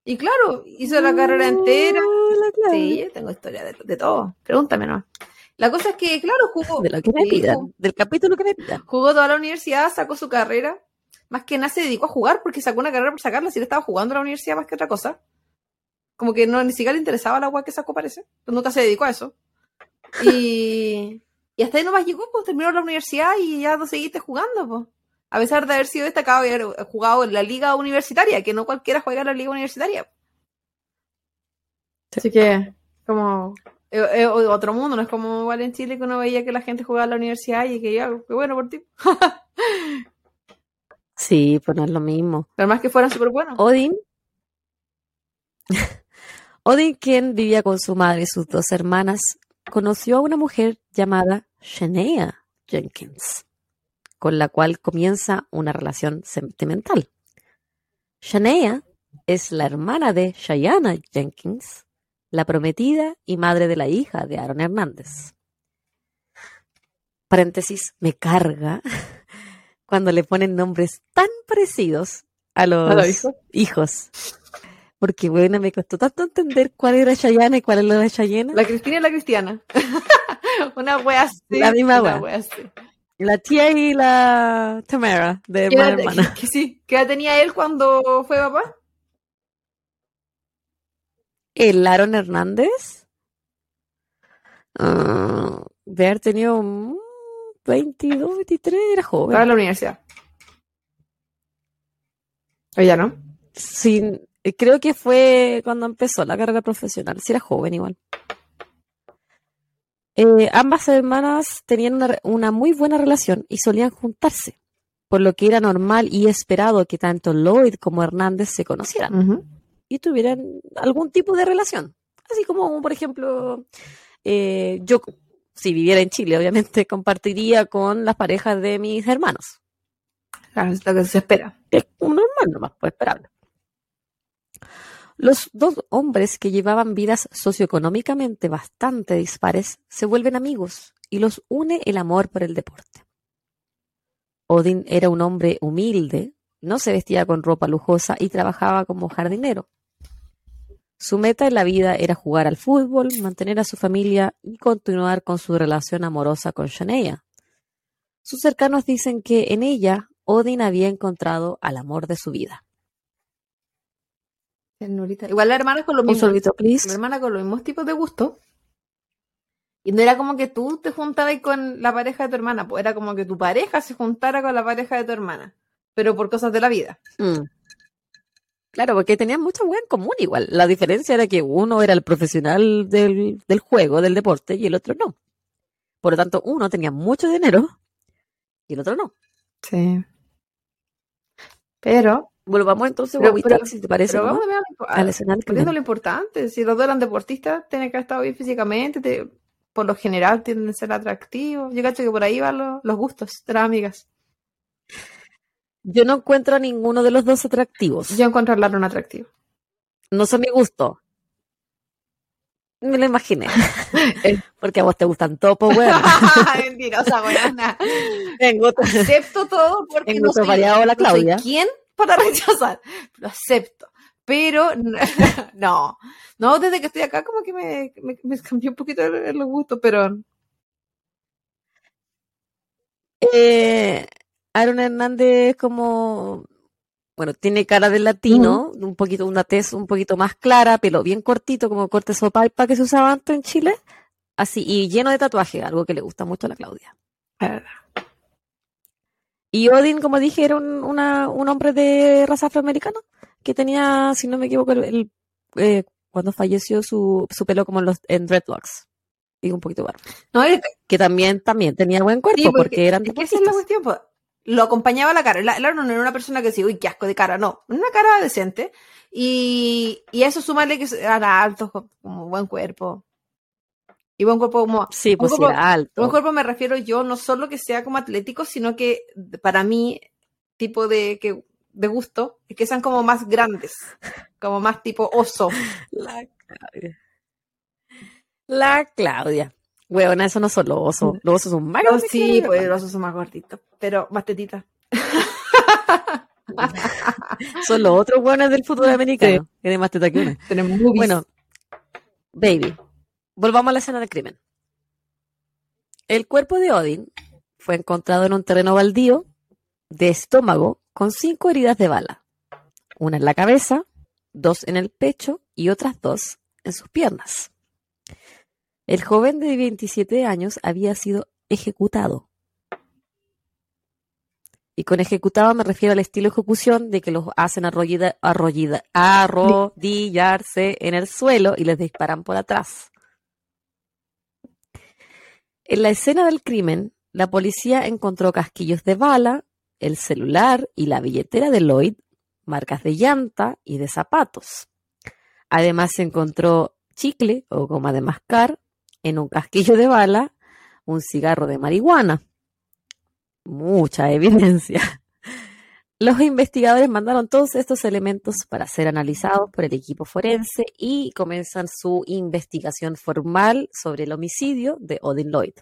Y claro, hizo la carrera entera. Hola, Claudia. Sí, tengo historia de, de todo. Pregúntame, ¿no? La cosa es que, claro, jugó, De lo que me pidan, jugó- del capítulo que me pidan. jugó toda la universidad, sacó su carrera. Más que nada se dedicó a jugar porque sacó una carrera por sacarla. Si le estaba jugando a la universidad más que otra cosa. Como que no, ni siquiera le interesaba la agua que sacó, parece. Nunca se dedicó a eso. Y, y hasta ahí nomás llegó, pues terminó la universidad y ya no seguiste jugando, pues. A pesar de haber sido destacado y haber jugado en la liga universitaria, que no cualquiera juega en la liga universitaria. Así que, como, otro mundo, no es como igual en Chile que uno veía que la gente jugaba en la universidad y que ya, qué bueno por ti. (laughs) Sí, pues no es lo mismo. Pero más que fueran súper buenos. Odin. (laughs) Odin, quien vivía con su madre y sus dos hermanas, conoció a una mujer llamada Shania Jenkins, con la cual comienza una relación sentimental. Shania es la hermana de Shayana Jenkins, la prometida y madre de la hija de Aaron Hernández. Paréntesis, me carga (laughs) cuando le ponen nombres tan parecidos a los ¿A los hijos? hijos. Porque, bueno, me costó tanto entender cuál era Chayana y cuál era la Chayena. La Cristina y la Cristiana. (laughs) una wea así. La misma una wea. wea así. La tía y la Tamara, de ¿Qué Buena edad, Hermana. (laughs) que sí, ¿Qué edad tenía él cuando fue papá? El Aaron Hernández. ah, de haber tenido mm, 22, 23, era joven. Estaba en la universidad. ¿O ya no? Sí, creo que fue cuando empezó la carrera profesional. Sí, era joven igual. Eh, ambas hermanas tenían una, una muy buena relación y solían juntarse, por lo que era normal y esperado que tanto Lloyd como Hernández se conocieran y tuvieran algún tipo de relación. Así como, por ejemplo, eh, yo, si viviera en Chile, obviamente (laughs) compartiría con las parejas de mis hermanos. Claro, es lo que se espera. Es un normal nomás, pues esperable. Los dos hombres que llevaban vidas socioeconómicamente bastante dispares se vuelven amigos y los une el amor por el deporte. Odin era un hombre humilde, no se vestía con ropa lujosa y trabajaba como jardinero. Su meta en la vida era jugar al fútbol, mantener a su familia y continuar con su relación amorosa con Shania. Sus cercanos dicen que en ella Odin había encontrado al amor de su vida. Ternurita. Igual la hermana con los mismos. please. Hermana con los mismos tipos de gusto. Y no era como que tú te juntabas con la pareja de tu hermana, pues era como que tu pareja se juntara con la pareja de tu hermana, pero por cosas de la vida. Mm. Claro, porque tenían mucha en común igual. La diferencia era que uno era el profesional del, del juego, del deporte, y el otro no. Por lo tanto, uno tenía mucho dinero y el otro no. Sí. Pero, Volvamos entonces, Pero- guaguita, pero- si te parece, pero ¿no? vamos a ver a- al escenario criminal. lo importante. Si los dos eran deportistas, tienen que haber estado bien físicamente, te- por lo general tienden a ser atractivos. Yo cacho que por ahí van los, los gustos de las amigas. Yo no encuentro a ninguno de los dos atractivos. Yo encuentro a Aaron atractivo. No son mi gusto. Me lo imaginé. (laughs) Porque a vos te gustan topos, weón. (laughs) Mentirosa. Tengo (laughs) otro- acepto todo porque En no soy, variado la Claudia. quién para (laughs) rechazar. Lo acepto. Pero (laughs) no, no, desde que estoy acá como que me, me, me cambió un poquito el, el gusto, pero Eh, Aaron Hernández como, bueno, tiene cara de latino, un poquito, una tez un poquito más clara, pelo bien cortito, como corte sopalpa que se usaba antes en Chile, así, y lleno de tatuajes, algo que le gusta mucho a la Claudia. la verdad. Y Odin, como dije, era un, una- un hombre de raza afroamericana, que tenía, si no me equivoco, el, el, eh, cuando falleció su, su pelo como en los, en dreadlocks, y un poquito barba. no, es que- también, también tenía buen cuerpo, sí, porque, eran esa es la cuestión, pues. Lo acompañaba la cara. La, Aaron no era una persona que decía, uy, qué asco de cara, no. Una cara decente. Y, y eso súmale que era alto, con- como buen cuerpo. Y buen cuerpo como Sí, pues era alto. Buen cuerpo me refiero yo no solo que sea como atlético, sino que para mí, tipo de, que, de gusto, es que sean como más grandes, como más tipo oso. (laughs) La Claudia. La Claudia. Huevona, eso no son los osos. Los osos son más No, sí, pues los osos son más gorditos, pero más tetitas. (laughs) Son los otros hueones del fútbol americano. Tienen más teta que una. Tenemos. Bueno, baby. Volvamos a la escena del crimen. El cuerpo de Odin fue encontrado en un terreno baldío de estómago con cinco heridas de bala. Una en la cabeza, dos en el pecho y otras dos en sus piernas. El joven de 27 años había sido ejecutado. Y con ejecutado me refiero al estilo de ejecución de que los hacen arrollida- arrodillarse en el suelo y les disparan por atrás. En la escena del crimen, la policía encontró casquillos de bala, el celular y la billetera de Lloyd, marcas de llanta y de zapatos. Además se encontró chicle o goma de mascar en un casquillo de bala, un cigarro de marihuana. Mucha evidencia. Los investigadores mandaron todos estos elementos para ser analizados por el equipo forense y comienzan su investigación formal sobre el homicidio de Odin Lloyd.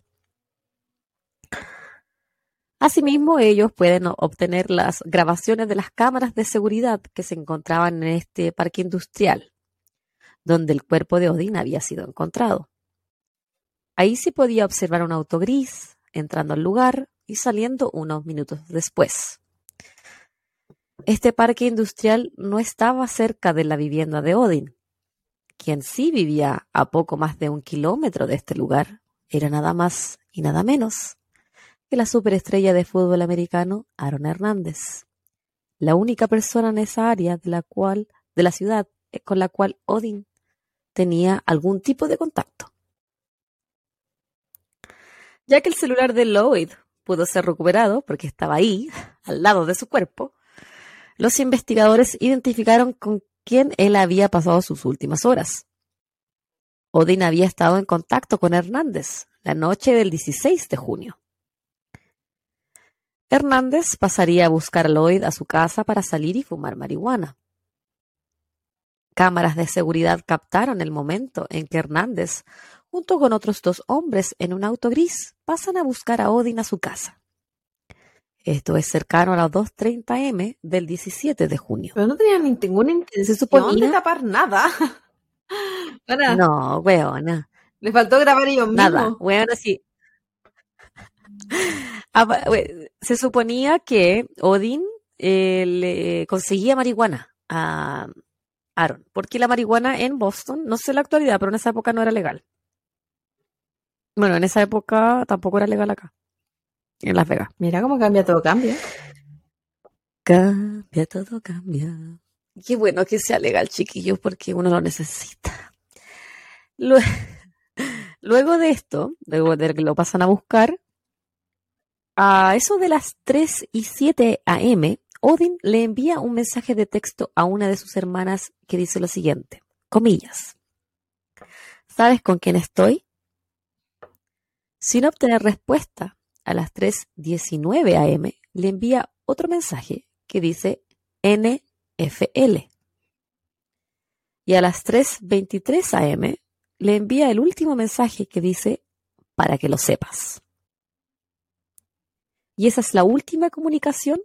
Asimismo, ellos pueden obtener las grabaciones de las cámaras de seguridad que se encontraban en este parque industrial, donde el cuerpo de Odín había sido encontrado. Ahí se podía observar un auto gris entrando al lugar y saliendo unos minutos después. Este parque industrial no estaba cerca de la vivienda de Odin, quien sí vivía a poco más de un kilómetro de este lugar. Era nada más y nada menos que la superestrella de fútbol americano Aaron Hernández, la única persona en esa área de la cual de la ciudad eh, con la cual Odin tenía algún tipo de contacto. Ya que el celular de Lloyd pudo ser recuperado porque estaba ahí, al lado de su cuerpo, los investigadores identificaron con quién él había pasado sus últimas horas. Odin había estado en contacto con Hernández la noche del 16 de junio. Hernández pasaría a buscar a Lloyd a su casa para salir y fumar marihuana. Cámaras de seguridad captaron el momento en que Hernández, junto con otros dos hombres en un auto gris, pasan a buscar a Odin a su casa. Esto es cercano a las 2.30 m del 17 de junio. Pero no tenían ninguna intención de tapar nada. (laughs) no, weona. Le faltó grabar ellos mismos. Nada, weona, sí. Ah, se suponía que Odin eh, le conseguía marihuana a Aaron, porque la marihuana en Boston, no sé la actualidad, pero en esa época no era legal. Bueno, en esa época tampoco era legal acá en Las Vegas. Mira cómo cambia todo, cambia. Cambia todo, cambia. Qué bueno que sea legal, chiquillos, porque uno lo necesita. (laughs) Luego de esto, luego de que lo pasan a buscar, a eso de las 3 y 7 a.m., Odin le envía un mensaje de texto a una de sus hermanas que dice lo siguiente, comillas. ¿Sabes con quién estoy? Sin obtener respuesta, a las 3.19 am le envía otro mensaje que dice NFL. Y a las 3.23 am le envía el último mensaje que dice para que lo sepas. Y esa es la última comunicación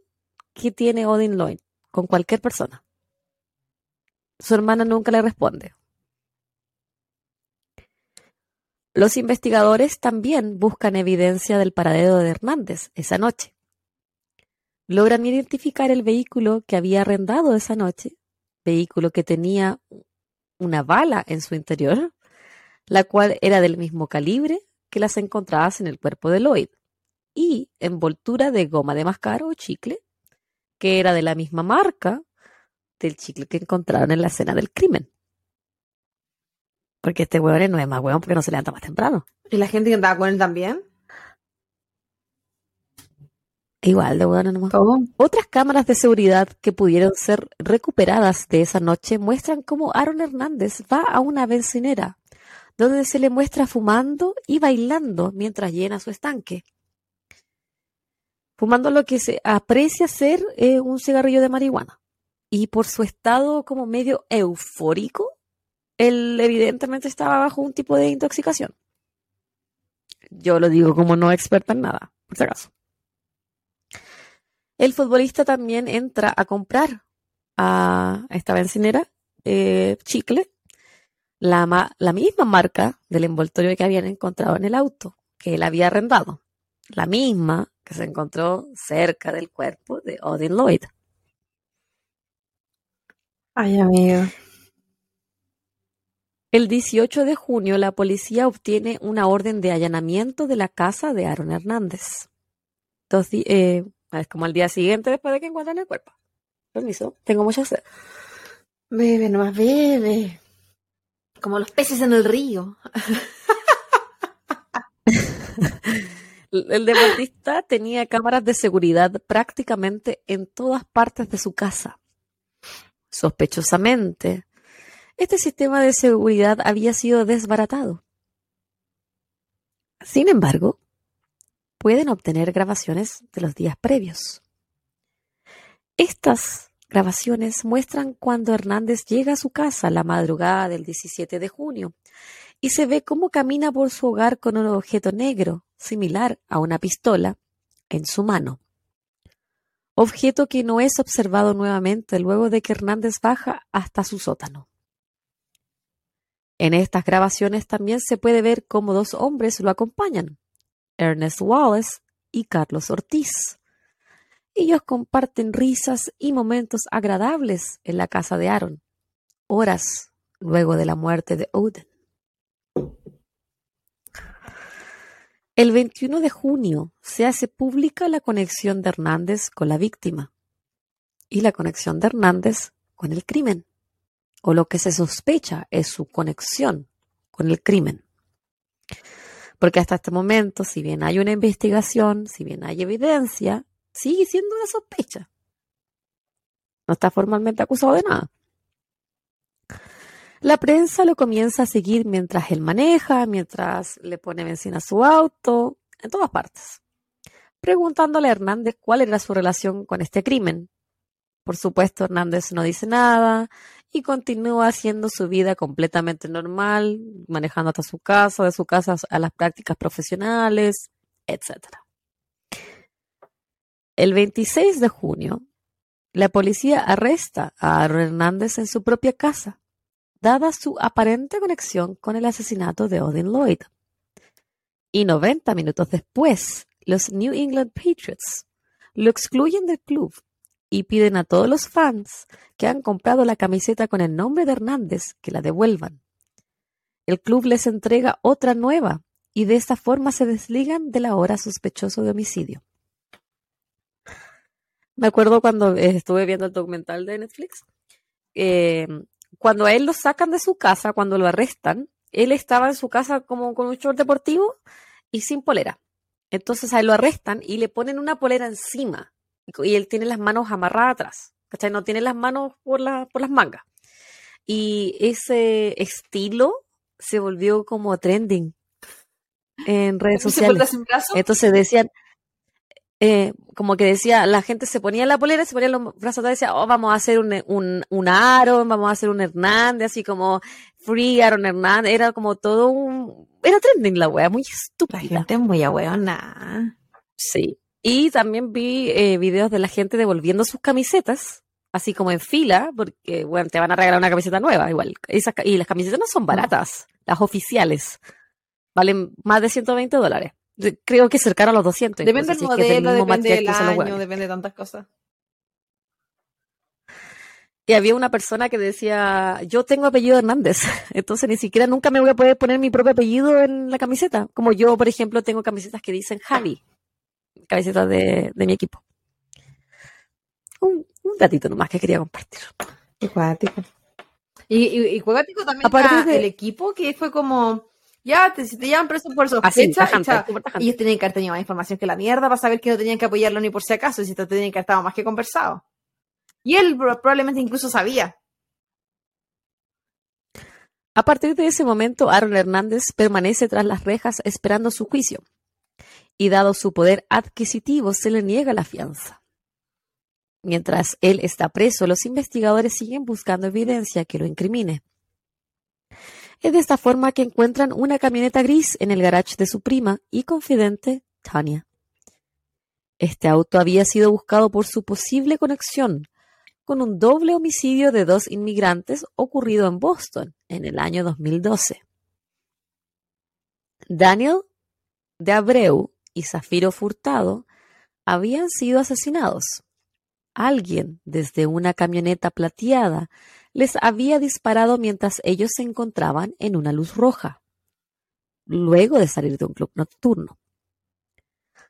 que tiene Odin Lloyd con cualquier persona. Su hermana nunca le responde. Los investigadores también buscan evidencia del paradero de Hernández esa noche. Logran identificar el vehículo que había arrendado esa noche, vehículo que tenía una bala en su interior, la cual era del mismo calibre que las encontradas en el cuerpo de Lloyd, y envoltura de goma de mascar o chicle, que era de la misma marca del chicle que encontraron en la escena del crimen. Porque este hueón no es más hueón porque no se levanta más temprano. ¿Y la gente que andaba con él también? Igual de hueón nomás. Otras cámaras de seguridad que pudieron ser recuperadas de esa noche muestran cómo Aaron Hernández va a una bencinera, donde se le muestra fumando y bailando mientras llena su estanque. Fumando lo que se aprecia ser eh, un cigarrillo de marihuana. Y por su estado como medio eufórico, él evidentemente estaba bajo un tipo de intoxicación. Yo lo digo como no experta en nada, por si acaso. El futbolista también entra a comprar a esta bencinera eh, chicle, la, la misma marca del envoltorio que habían encontrado en el auto, que él había arrendado. La misma que se encontró cerca del cuerpo de Odin Lloyd. Ay, amigo. El 18 de junio la policía obtiene una orden de allanamiento de la casa de Aaron Hernández. Eh, es como al día siguiente después de que encuentran el cuerpo. Permiso, tengo mucha sed. Bebe, nomás bebe. Como los peces en el río. (laughs) el deportista tenía cámaras de seguridad prácticamente en todas partes de su casa. Sospechosamente, este sistema de seguridad había sido desbaratado. Sin embargo, pueden obtener grabaciones de los días previos. Estas grabaciones muestran cuando Hernández llega a su casa la madrugada del 17 de junio y se ve cómo camina por su hogar con un objeto negro, similar a una pistola, en su mano. Objeto que no es observado nuevamente luego de que Hernández baja hasta su sótano. En estas grabaciones también se puede ver cómo dos hombres lo acompañan, Ernest Wallace y Carlos Ortiz. Ellos comparten risas y momentos agradables en la casa de Aaron, horas luego de la muerte de Odin. El 21 de junio se hace pública la conexión de Hernández con la víctima y la conexión de Hernández con el crimen, o lo que se sospecha es su conexión con el crimen. Porque hasta este momento, si bien hay una investigación, si bien hay evidencia, sigue siendo una sospecha. No está formalmente acusado de nada. La prensa lo comienza a seguir mientras él maneja, mientras le pone benzina a su auto, en todas partes, preguntándole a Hernández cuál era su relación con este crimen. Por supuesto, Hernández no dice nada y continúa haciendo su vida completamente normal, manejando hasta su casa, de su casa a las prácticas profesionales, etc. El 26 de junio, la policía arresta a Aaron Hernández en su propia casa dada su aparente conexión con el asesinato de Odin Lloyd. Y 90 minutos después, los New England Patriots lo excluyen del club y piden a todos los fans que han comprado la camiseta con el nombre de Hernández que la devuelvan. El club les entrega otra nueva y de esta forma se desligan del ahora sospechoso de homicidio. Me acuerdo cuando estuve viendo el documental de Netflix, eh, cuando a él lo sacan de su casa, cuando lo arrestan, él estaba en su casa como con un short deportivo y sin polera. Entonces a él lo arrestan y le ponen una polera encima. Y él tiene las manos amarradas atrás. ¿Cachai? No tiene las manos por, por las mangas. Y ese estilo se volvió como trending en redes sociales. Entonces decían, eh, como que decía, la gente se ponía la polera, se ponía los brazos atrás y decía, oh, vamos a hacer un, un, un Aaron, vamos a hacer un Hernández, así como Free Aaron Hernández, era como todo un, era trending la wea, muy estúpida. La gente es muy ahueona. Sí. Y también vi eh, videos de la gente devolviendo sus camisetas, así como en fila, porque, bueno, te van a regalar una camiseta nueva, igual. y las camisetas no son baratas, las oficiales. Valen más de 120 dólares creo que cercano a los 200. Depende del modelo, depende del año, depende de tantas cosas. Y había una persona que decía, yo tengo apellido Hernández, (laughs) entonces ni siquiera nunca me voy a poder poner mi propio apellido en la camiseta. Como yo, por ejemplo, tengo camisetas que dicen Javi, camisetas de, mi equipo. Un, un datito nomás que quería compartir. Cuático. Y, y, y cuático también Aparte del equipo que fue como ya, te, si te llevan preso por sospecha, y ellos tenían que haber tenido más información que la mierda para saber que no tenían que apoyarlo ni por si acaso, y si te tenían que haber estado más que conversado. Y él probablemente incluso sabía. A partir de ese momento, Aaron Hernández permanece tras las rejas esperando su juicio, y dado su poder adquisitivo, se le niega la fianza. Mientras él está preso, los investigadores siguen buscando evidencia que lo incrimine. Es de esta forma que encuentran una camioneta gris en el garage de su prima y confidente, Tania. Este auto había sido buscado por su posible conexión con un doble homicidio de dos inmigrantes ocurrido en Boston en el año 2012. Daniel de Abreu y Zafiro Furtado habían sido asesinados. Alguien desde una camioneta plateada les había disparado mientras ellos se encontraban en una luz roja, luego de salir de un club nocturno.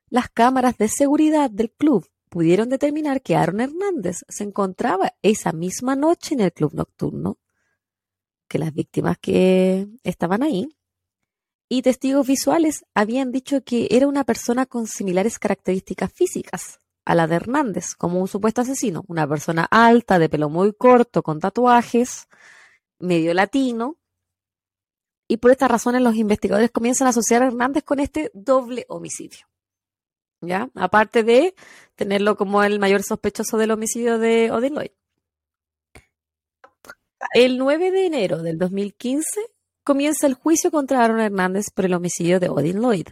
Las cámaras de seguridad del club pudieron determinar que Aaron Hernández se encontraba esa misma noche en el club nocturno, que las víctimas que estaban ahí y testigos visuales habían dicho que era una persona con similares características físicas a la de Hernández como un supuesto asesino, una persona alta, de pelo muy corto, con tatuajes, medio latino. Y por estas razones los investigadores comienzan a asociar a Hernández con este doble homicidio. ¿Ya? Aparte de tenerlo como el mayor sospechoso del homicidio de Odin. El 9 de enero del 2015 comienza el juicio contra Aaron Hernández por el homicidio de Odin Lloyd.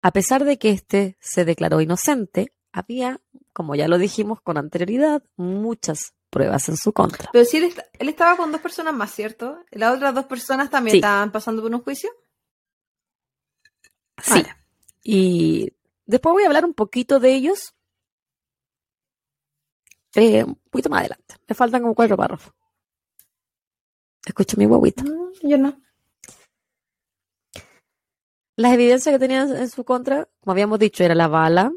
A pesar de que éste se declaró inocente, había, como ya lo dijimos con anterioridad, muchas pruebas en su contra. Pero si él, él estaba con dos personas más, ¿cierto? ¿Las otras dos personas también Sí. estaban pasando por un juicio? Sí. Vale. Y después voy a hablar un poquito de ellos. eh, un poquito más adelante. Me faltan como cuatro párrafos. Escucho mi guaguita. Mm, Yo no. Las evidencias que tenían en su contra, como habíamos dicho, era la bala,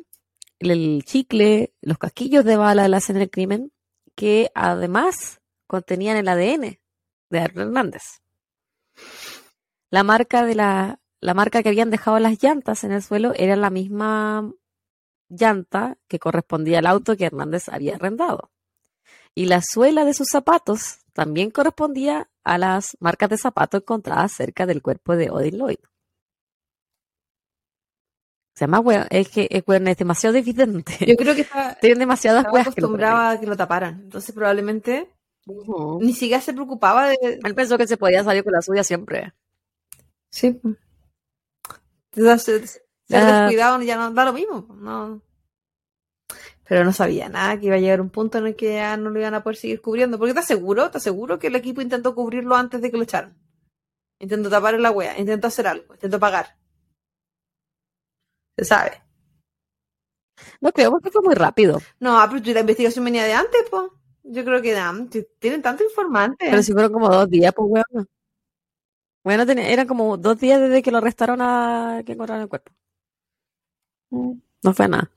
el, chicle, los casquillos de bala de la escena del crimen, que además contenían el ADN de Aaron Hernández. La marca de la, la marca que habían dejado las llantas en el suelo era la misma llanta que correspondía al auto que Hernández había arrendado. Y la suela de sus zapatos también correspondía a las marcas de zapatos encontradas cerca del cuerpo de Odin Lloyd. Sea, más weón, es que es, weón, es demasiado evidente. Yo creo que (laughs) Tienen demasiadas estaba weas que acostumbraba a que lo taparan. Entonces probablemente ni siquiera se preocupaba de... Él pensó que se podía salir con la suya siempre. Sí. Entonces, ser Ah. descuidado ya no da lo mismo. No. Pero no sabía nada que iba a llegar un punto en el que ya no lo iban a poder seguir cubriendo. Porque ¿estás seguro? ¿Estás seguro que el equipo intentó cubrirlo antes de que lo echaran? Intentó tapar la wea, intentó hacer algo, intentó pagar. Se sabe. No creo, porque fue muy rápido. No, ah, pero la investigación venía de antes, pues. Yo creo que dan, tienen tanto informante. Pero si fueron como dos días, pues weón. Bueno, tenía- eran como dos días desde que lo arrestaron a que encontraron el cuerpo. Mm, No fue nada.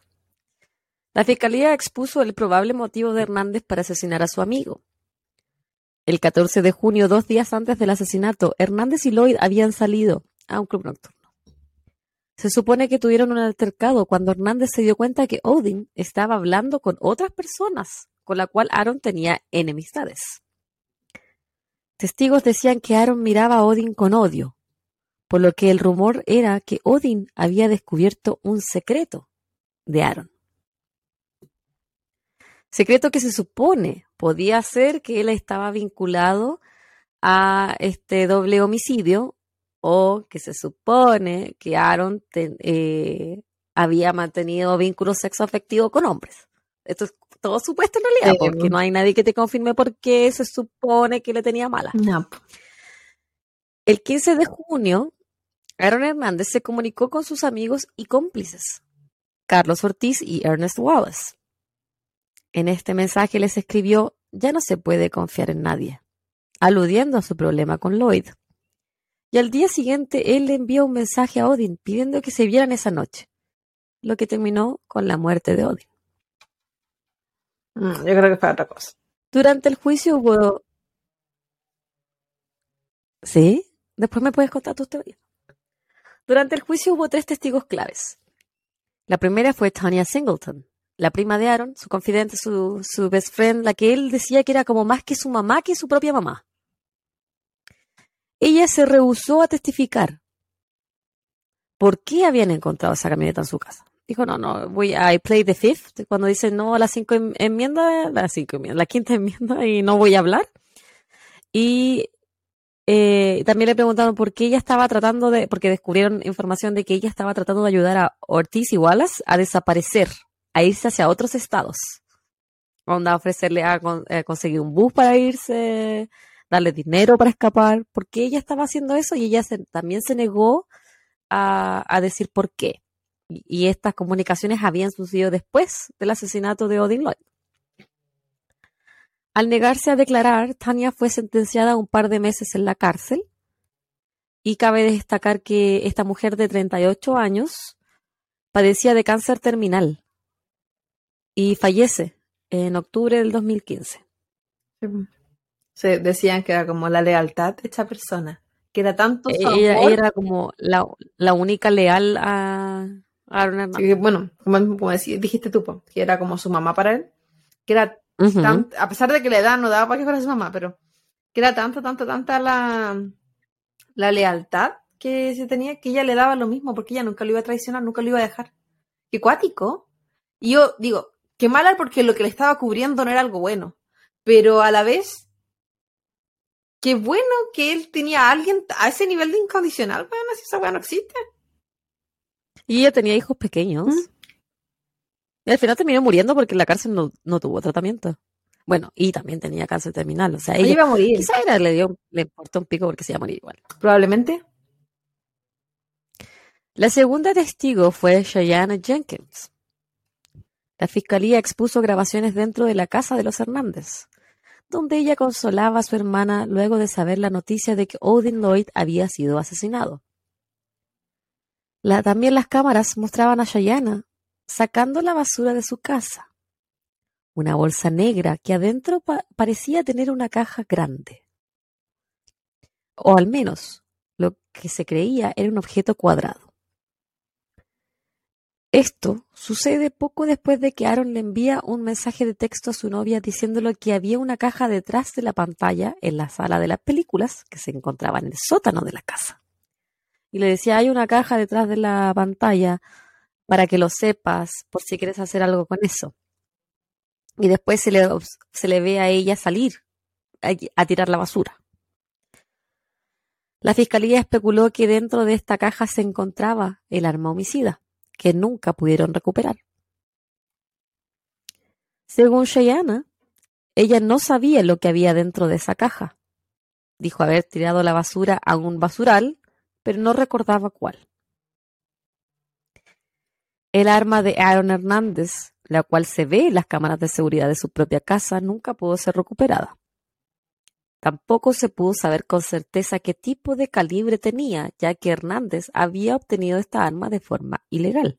La fiscalía expuso el probable motivo de Hernández para asesinar a su amigo. El 14 de junio, dos días antes del asesinato, Hernández y Lloyd habían salido a un club nocturno. Se supone que tuvieron un altercado cuando Hernández se dio cuenta que Odin estaba hablando con otras personas con la cual Aaron tenía enemistades. Testigos decían que Aaron miraba a Odin con odio, por lo que el rumor era que Odin había descubierto un secreto de Aaron. Secreto que se supone podía ser que él estaba vinculado a este doble homicidio o que se supone que Aaron eh, había mantenido vínculos sexoafectivos con hombres. Esto es todo supuesto en realidad, Sí, porque no hay nadie que te confirme por qué se supone que le tenía mala. No. El 15 de junio, Aaron Hernández se comunicó con sus amigos y cómplices, Carlos Ortiz y Ernest Wallace. En este mensaje les escribió, ya no se puede confiar en nadie, aludiendo a su problema con Lloyd. Y al día siguiente él le envió un mensaje a Odin pidiendo que se vieran esa noche, lo que terminó con la muerte de Odin. Mm, yo creo que fue otra cosa. Durante el juicio hubo... ¿Sí? Después me puedes contar tus teorías. Durante el juicio hubo tres testigos claves. La primera fue Tanya Singleton, la prima de Aaron, su confidente, su, su best friend, la que él decía que era como más que su mamá que su propia mamá. Ella se rehusó a testificar por qué habían encontrado esa camioneta en su casa. Dijo, no, no, voy a I play the fifth, cuando dice no a las cinco enmiendas, las cinco enmiendas, la quinta enmienda y no voy a hablar. Y eh, también le preguntaron por qué ella estaba tratando de, porque descubrieron información de que ella estaba tratando de ayudar a Ortiz y Wallace a desaparecer, a irse hacia otros estados. Onda, a ofrecerle a, con- a conseguir un bus para irse, darle dinero para escapar. ¿Por qué ella estaba haciendo eso? Y ella también se negó a, a decir por qué. Y, y estas comunicaciones habían sucedido después del asesinato de Odin Lloyd. Al negarse a declarar, Tania fue sentenciada a un par de meses en la cárcel. Y cabe destacar que esta mujer de 38 años padecía de cáncer terminal y fallece en octubre del 2015. Sí, po. Se decían que era como la lealtad de esta persona. Que era tanto su Ella, amor, ella era como la, la única leal a a Aaron Hernández. que, bueno, como, como decí- dijiste tú, po, que era como su mamá para él. Que era tan- a pesar de que la edad no daba para que fuera su mamá, pero que era tanta, tanta, tanta la, la lealtad que se tenía que ella le daba lo mismo porque ella nunca lo iba a traicionar, nunca lo iba a dejar. Qué cuático. Y yo digo, qué mala porque lo que le estaba cubriendo no era algo bueno, pero a la vez, qué bueno que él tenía a alguien a ese nivel de incondicional, bueno, si esa weá no existe. Y ella tenía hijos pequeños. ¿Mm? Y al final terminó muriendo porque en la cárcel no, no tuvo tratamiento. Bueno, y también tenía cáncer terminal. O sea, Ella ella iba a morir, quizá era, le dio, le importó un pico porque se iba a morir igual. probablemente. La segunda testigo fue Cheyenne Jenkins. La fiscalía expuso grabaciones dentro de la casa de los Hernández, donde ella consolaba a su hermana luego de saber la noticia de que Odin Lloyd había sido asesinado. La- también las cámaras mostraban a Cheyenne sacando la basura de su casa. Una bolsa negra que adentro pa- parecía tener una caja grande. O al menos lo que se creía era un objeto cuadrado. Esto sucede poco después de que Aaron le envía un mensaje de texto a su novia diciéndole que había una caja detrás de la pantalla en la sala de las películas que se encontraba en el sótano de la casa. Y le decía, hay una caja detrás de la pantalla para que lo sepas por si quieres hacer algo con eso. Y después se le, se le ve a ella salir a, a tirar la basura. La fiscalía especuló que dentro de esta caja se encontraba el arma homicida que nunca pudieron recuperar. Según Cheyenne, ella no sabía lo que había dentro de esa caja. Dijo haber tirado la basura a un basural, pero no recordaba cuál. El arma de Aaron Hernández, la cual se ve en las cámaras de seguridad de su propia casa, nunca pudo ser recuperada. Tampoco se pudo saber con certeza qué tipo de calibre tenía, ya que Hernández había obtenido esta arma de forma ilegal.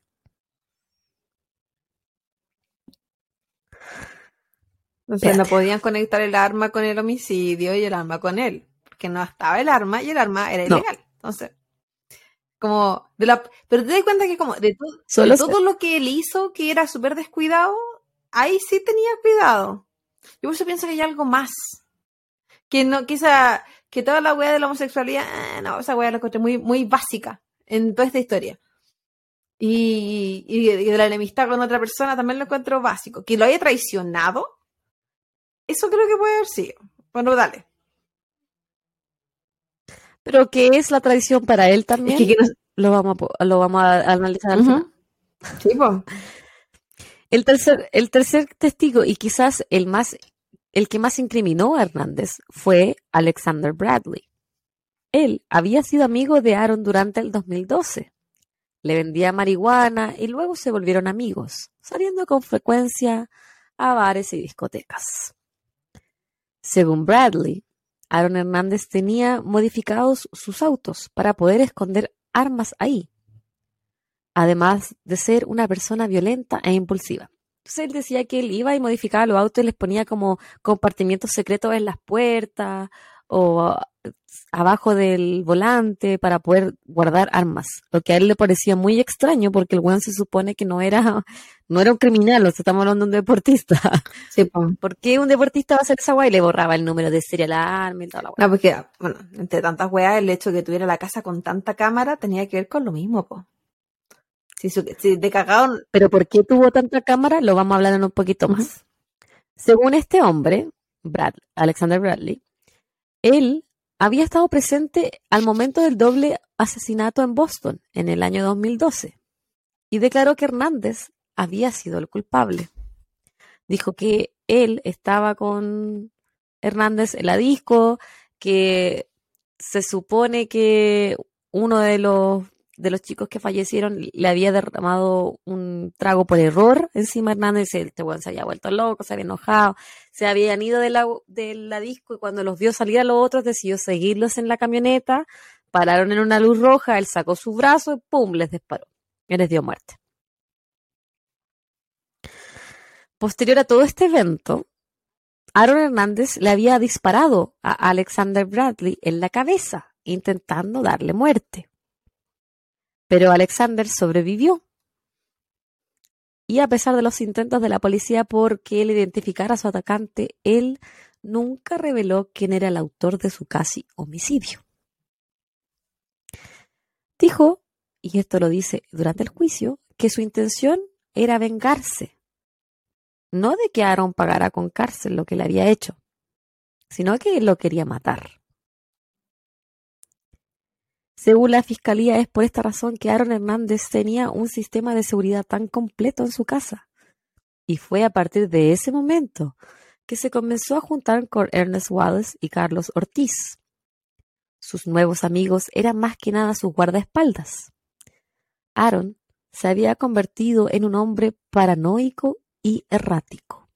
Entonces no Espérate. podían conectar el arma con el homicidio y el arma con él. Porque no estaba el arma y el arma era No. ilegal. Entonces, como de la. Pero te das cuenta que como de, to- Solo todo lo que él hizo, que era súper descuidado, ahí sí tenía cuidado. Yo por eso pienso que hay algo más. Que no, quizá, que toda la weá de la homosexualidad, eh, no, esa weá la encontré muy, muy básica en toda esta historia. Y, y de- y de la enemistad con otra persona también lo encuentro básico. Que lo haya traicionado, eso creo que puede haber sido. Bueno, dale. Pero ¿qué es la tradición para él Es también? que, que no- Lo vamos a, lo vamos a analizar al Ujú. final. Sí, po. El tercer, el tercer testigo y quizás el más, el que más incriminó a Hernández fue Alexander Bradley. Él había sido amigo de Aaron durante el 2012. Le vendía marihuana y luego se volvieron amigos, saliendo con frecuencia a bares y discotecas. Según Bradley, Aaron Hernández tenía modificados sus autos para poder esconder armas ahí, además de ser una persona violenta e impulsiva. Entonces él decía que él iba y modificaba los autos y les ponía como compartimientos secretos en las puertas o abajo del volante para poder guardar armas, lo que a él le parecía muy extraño porque el weón se supone que no era, (laughs) no era un criminal, o sea, estamos hablando de un deportista. (laughs) Sí, po. ¿Por qué un deportista va a hacer esa weá? Y le borraba el número de serial alarm y toda la weá. No, porque, bueno, entre tantas weas, el hecho de que tuviera la casa con tanta cámara tenía que ver con lo mismo, po. Si, su- si de cagado, Pero ¿por qué tuvo tanta cámara? Lo vamos a hablar en un poquito más. Según este hombre, Brad, Alexander Bradley, él había estado presente al momento del doble asesinato en Boston en el año 2012 y declaró que Hernández había sido el culpable. Dijo que él estaba con Hernández en la disco, que se supone que uno de los de los chicos que fallecieron le había derramado un trago por error encima Hernández, este weón se había vuelto loco, se había enojado, se habían ido de la, de la disco y cuando los vio salir a los otros decidió seguirlos en la camioneta, pararon en una luz roja, él sacó su brazo y pum, les disparó y les dio muerte. Posterior a todo este evento, Aaron Hernández le había disparado a Alexander Bradley en la cabeza, intentando darle muerte. Pero Alexander sobrevivió. Y a pesar de los intentos de la policía por que él identificara a su atacante, él nunca reveló quién era el autor de su casi homicidio. Dijo, y esto lo dice durante el juicio, que su intención era vengarse. No de que Aaron pagara con cárcel lo que le había hecho, sino que lo quería matar. Según la fiscalía, es por esta razón que Aaron Hernández tenía un sistema de seguridad tan completo en su casa. Y fue a partir de ese momento que se comenzó a juntar con Ernest Wallace y Carlos Ortiz. Sus nuevos amigos eran más que nada sus guardaespaldas. Aaron se había convertido en un hombre paranoico y errático.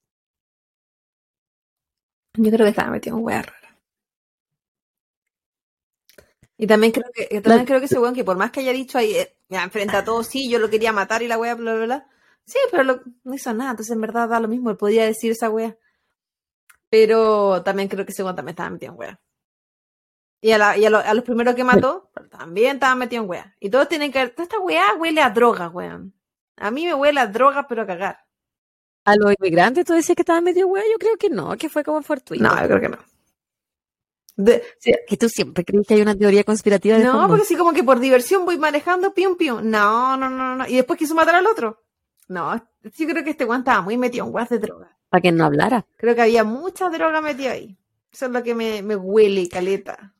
Yo creo que estaba metido en hueá Y también creo que, también creo que ese weón que por más que haya dicho ahí, eh, ya enfrenta a todos, sí, yo lo quería matar y la wea, bla, bla, bla. Sí, pero no hizo nada, entonces en verdad da lo mismo, él podía decir esa wea. Pero también creo que ese weón también estaba metido en wea. Y, a, y a, los primeros que mató, también estaba metido en wea. Y todos tienen que toda esta wea huele a droga, weón. A mí me huele a droga, pero a cagar. ¿A los inmigrantes tú decías que estaban metido en wea? Yo creo que no, que fue como fortuito. No, yo creo que no. Que tú siempre crees que hay una teoría conspirativa de No, porque sí, como que por diversión voy manejando, pium, pium. No, no, no, no. Y después quiso matar al otro. No, yo creo que este guan estaba muy metido en guas de droga. Para que no hablara. Creo que había mucha droga metida ahí. Eso es lo que me, me huele, caleta.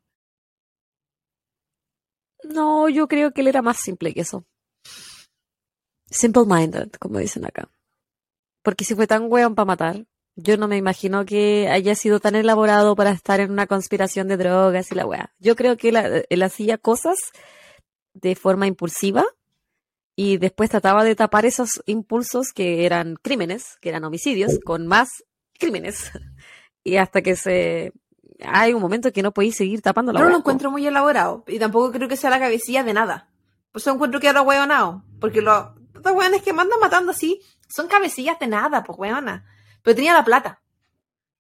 No, yo creo que él era más simple que eso. Simple-minded, como dicen acá. Porque si fue tan weón para matar, yo no me imagino que haya sido tan elaborado para estar en una conspiración de drogas y la weá. Yo creo que él, hacía cosas de forma impulsiva y después trataba de tapar esos impulsos que eran crímenes, que eran homicidios, con más crímenes. (laughs) Y hasta que se... Hay un momento que no podéis seguir tapando la Yo no lo encuentro muy elaborado y tampoco creo que sea la cabecilla de nada. Pues yo encuentro que era hueonado. Porque los, los weones que mandan matando así son cabecillas de nada, pues weona pero tenía la plata.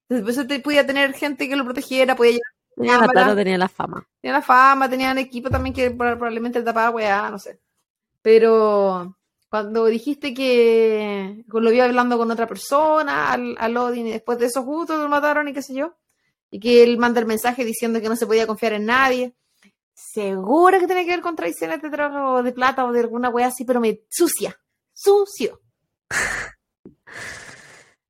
Entonces, te podía tener gente que lo protegiera, podía Tenía la plata, tenía la fama. Tenía la fama, tenía un equipo también que probablemente el tapaba weá, no sé. Pero cuando dijiste que lo vi hablando con otra persona, al, al Odin, y después de eso justo lo mataron y qué sé yo, y que él manda el mensaje diciendo que no se podía confiar en nadie, seguro que tiene que ver con traiciones de trabajo de plata o de alguna weá así, pero me sucia, sucio. (laughs)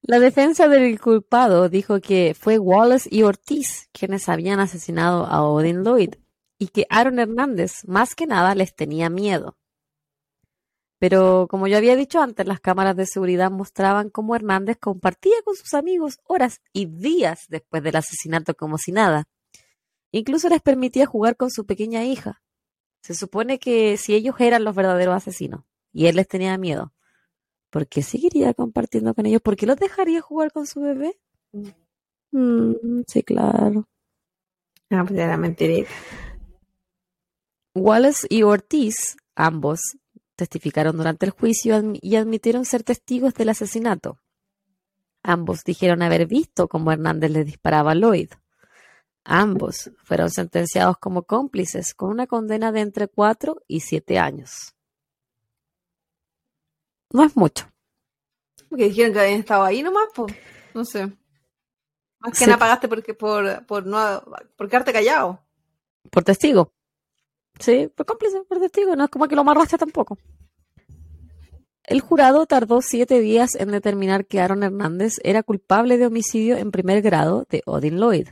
La defensa del culpado dijo que fue Wallace y Ortiz quienes habían asesinado a Odin Lloyd y que Aaron Hernández más que nada les tenía miedo. Pero como yo había dicho antes, las cámaras de seguridad mostraban cómo Hernández compartía con sus amigos horas y días después del asesinato como si nada. Incluso les permitía jugar con su pequeña hija. Se supone que si ellos eran los verdaderos asesinos y él les tenía miedo, ¿por qué seguiría compartiendo con ellos? ¿Por qué los dejaría jugar con su bebé? Mm, sí, claro. Ah, pues era mentira. Wallace y Ortiz, ambos, testificaron durante el juicio y admitieron ser testigos del asesinato. Ambos dijeron haber visto cómo Hernández le disparaba a Lloyd. Ambos fueron sentenciados como cómplices con una condena de entre cuatro y siete años. No es mucho. Porque dijeron que habían estado ahí nomás, pues. No sé. Más que nada pagaste porque, por, por, no, por quedarte callado. Por testigo. Sí, por cómplice, por testigo. No es como que lo amarraste tampoco. El jurado tardó siete días en determinar que Aaron Hernández era culpable de homicidio en primer grado de Odin Lloyd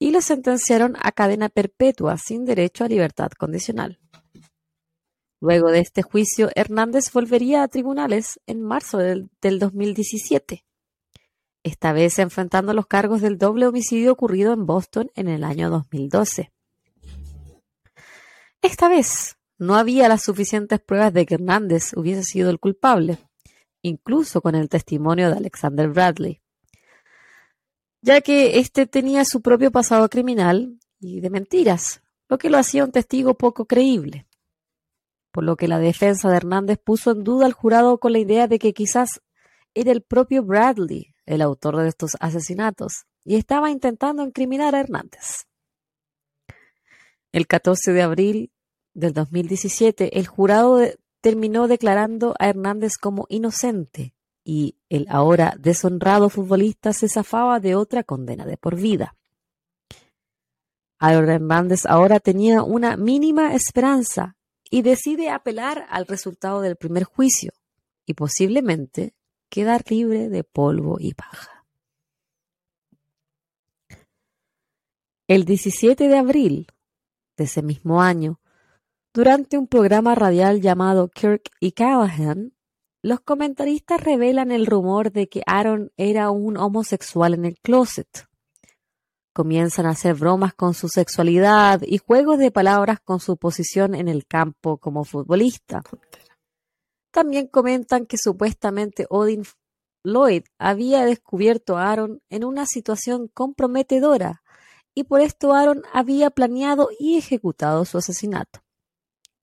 y lo sentenciaron a cadena perpetua sin derecho a libertad condicional. Luego de este juicio, Hernández volvería a tribunales en marzo del, 2017, esta vez enfrentando los cargos del doble homicidio ocurrido en Boston en el año 2012. Esta vez no había las suficientes pruebas de que Hernández hubiese sido el culpable, incluso con el testimonio de Alexander Bradley, ya que éste tenía su propio pasado criminal y de mentiras, lo que lo hacía un testigo poco creíble por lo que la defensa de Hernández puso en duda al jurado con la idea de que quizás era el propio Bradley el autor de estos asesinatos y estaba intentando incriminar a Hernández. El 14 de abril del 2017, el jurado terminó declarando a Hernández como inocente y el ahora deshonrado futbolista se zafaba de otra condena de por vida. Aaron Hernández ahora tenía una mínima esperanza y decide apelar al resultado del primer juicio y posiblemente quedar libre de polvo y paja. El 17 de abril de ese mismo año, durante un programa radial llamado Kirk y Callahan, los comentaristas revelan el rumor de que Aaron era un homosexual en el closet. Comienzan a hacer bromas con su sexualidad y juegos de palabras con su posición en el campo como futbolista. También comentan que supuestamente Odin Lloyd había descubierto a Aaron en una situación comprometedora y por esto Aaron había planeado y ejecutado su asesinato.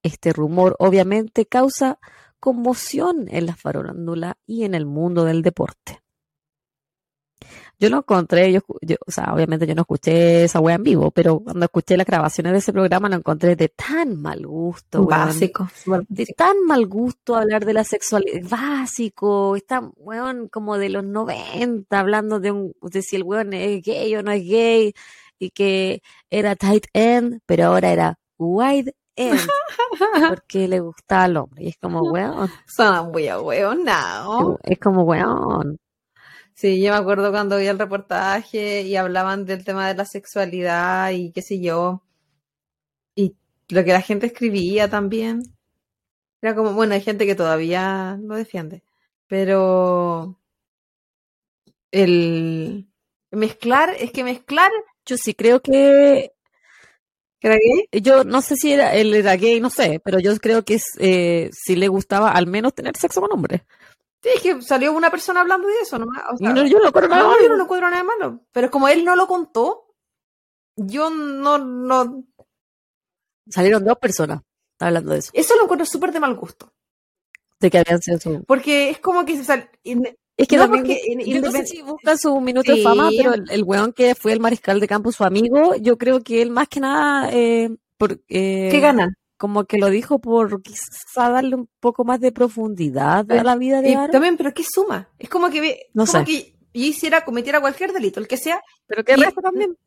Este rumor obviamente causa conmoción en la farándula y en el mundo del deporte. Yo lo encontré, yo, o sea, obviamente yo no escuché esa wea en vivo, pero cuando escuché las grabaciones de ese programa lo encontré de tan mal gusto. Básico. de tan mal gusto hablar de la sexualidad. Básico. Está, weón, como de los 90, hablando de, un, de si el weón es gay o no es gay, y que era tight end, pero ahora era wide end. (laughs) porque le gustaba al hombre. Y es como, weón. Son muy weón, no. Es como, weón. Sí, yo me acuerdo cuando vi el reportaje y hablaban del tema de la sexualidad y qué sé yo. Y lo que la gente escribía también. Era como, bueno, hay gente que todavía lo defiende. Pero el mezclar, es que mezclar. Yo sí creo que. ¿Que era gay? Yo no sé si era, él era gay, no sé, pero yo creo que eh, sí le gustaba al menos tener sexo con hombres. Sí, es que salió una persona hablando de eso nomás. O sea, No, yo no lo nada no, malo. yo no lo encuentro nada malo. Pero es como él no lo contó, yo no, no. Salieron dos personas hablando de eso. Eso lo encuentro súper de mal gusto. De que habían sido su- Porque es como que. sea, in- Es que No, también, porque in- yo no sé si busca su minuto de fama, pero el, el weón que fue el mariscal de campo, su amigo, yo creo que él más que nada, eh, por, eh, ¿Qué ganan? Como que lo dijo por quizá darle un poco más de profundidad a la vida de Y Aaron. también, pero ¿qué suma? Es como que, No como sé. que yo hiciera, cometiera cualquier delito, el que sea, Pero que resta también.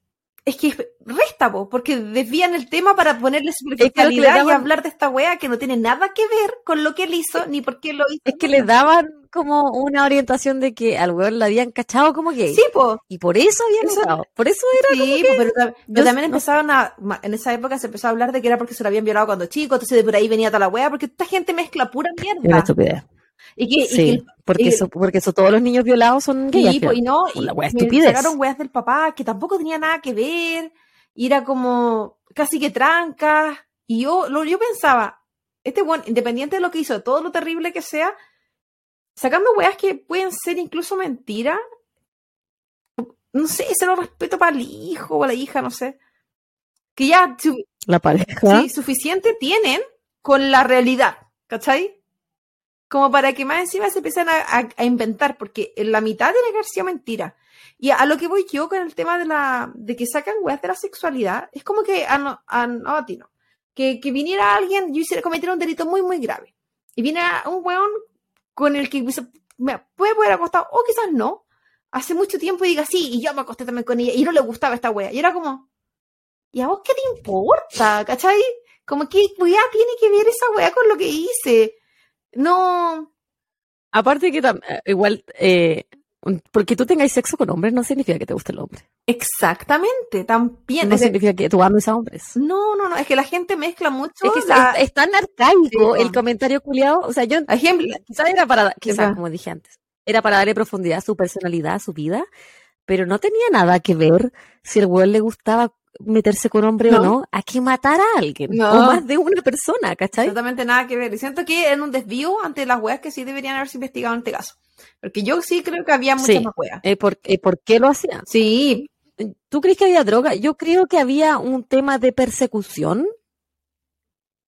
Es que resta, po, porque desvían el tema para ponerle que superficialidad y hablar de esta wea que no tiene nada que ver con lo que él hizo, ni por qué lo hizo. Es que le daban como una orientación de que al weón lo habían cachado como gay. Sí, po. Y por eso habían Eso- usado. Por eso era Sí, po, pero, tam- pero yo- también no- empezaron a, en esa época se empezó a hablar de que era porque se lo habían violado cuando chico, entonces de por ahí venía toda la wea, porque esta gente mezcla pura una mierda. estupidez. Y que, y Sí, que- porque porque eso todos los niños violados son gays. Sí, final. y no, y La wea me estupidez. sacaron weas del papá que tampoco tenía nada que ver, y era como casi que tranca, y yo, lo, yo pensaba, este weón, independiente de lo que hizo, de todo lo terrible que sea, sacando weas que pueden ser incluso mentiras, no sé, se lo respeto para el hijo o la hija, no sé, que ya La pareja. sí, suficiente tienen con la realidad, ¿cachai? Como para que más encima se empiecen a, a- a inventar, porque en la mitad tiene que haber sido mentira. Y a lo que voy yo con el tema de la de que sacan weas de la sexualidad, es como que a, no, a, no, a ti no. Que, que viniera alguien, yo hiciera cometer un delito muy, muy grave. Y viene un weón con el que me puede poder acostado, o quizás no, hace mucho tiempo y diga, sí, y yo me acosté también con ella, y no le gustaba esta wea. Y era como, ¿y a vos qué te importa? ¿Cachai? Como que wea tiene que ver esa wea con lo que hice. No, Aparte que eh, igual, eh, porque tú tengas sexo con hombres no significa que te guste el hombre. exactamente, también. No Es significa que tú ames a hombres. no, no, no, es que la gente mezcla mucho. Es que la- es, es tan arcaico Sí, el comentario culiado. O sea, yo ejemplo, quizás era para, quizás como dije antes, era para darle profundidad a su personalidad, a su vida, pero no tenía nada que ver si el weón le gustaba meterse con hombre o No. a que matara a alguien. No. O más de una persona, ¿cachai? absolutamente nada que ver. Y siento que en un desvío ante las weas que sí deberían haberse investigado en este caso. Porque yo sí creo que había muchas Sí. más weas. Eh, por, eh, ¿Por qué lo hacían? Sí, ¿Tú crees que había droga? Yo creo que había un tema de persecución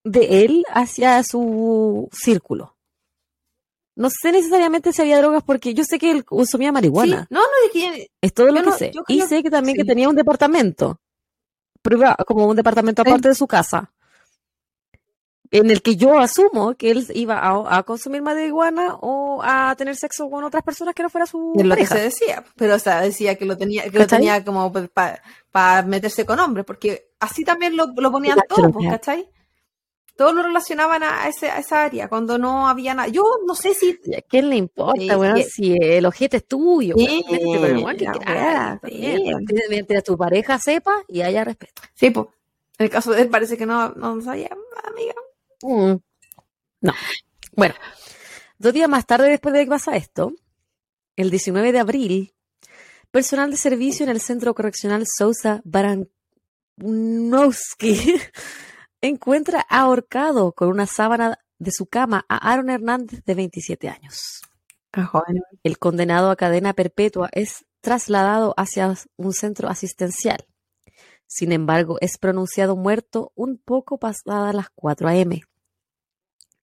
de él hacia su círculo. No sé necesariamente si había drogas porque yo sé que él consumía sí. marihuana. No, no, es que Es todo lo que no- sé. Y sé que también que tenía un departamento privado, como un departamento Sí. aparte de su casa, en el que yo asumo que él iba a, a consumir marihuana o a tener sexo con otras personas que no fuera su es lo que pareja. se decía. Pero, o sea, decía que lo tenía, que lo tenía como para meterse con hombres, porque así también lo, lo ponían todos, pues. ¿cachai? Todos lo relacionaban a, ese, a esa área, cuando no había nada. Yo no sé si ¿Y ¿A quién le importa. Si el ojete es tuyo, que weá, también, sí. weón. Mientras tu pareja sepa y haya respeto. Sí, pues. En el caso de él parece que no, no sabía, amiga. Mm. No. Bueno, dos días más tarde después de que pasa esto, el 19 de abril, personal de servicio en el Centro Correccional Sousa Baranowski encuentra ahorcado con una sábana de su cama a Aaron Hernández de 27 años. El condenado a cadena perpetua es trasladado hacia un centro asistencial. Sin embargo, es pronunciado muerto un poco pasadas las 4 a.m.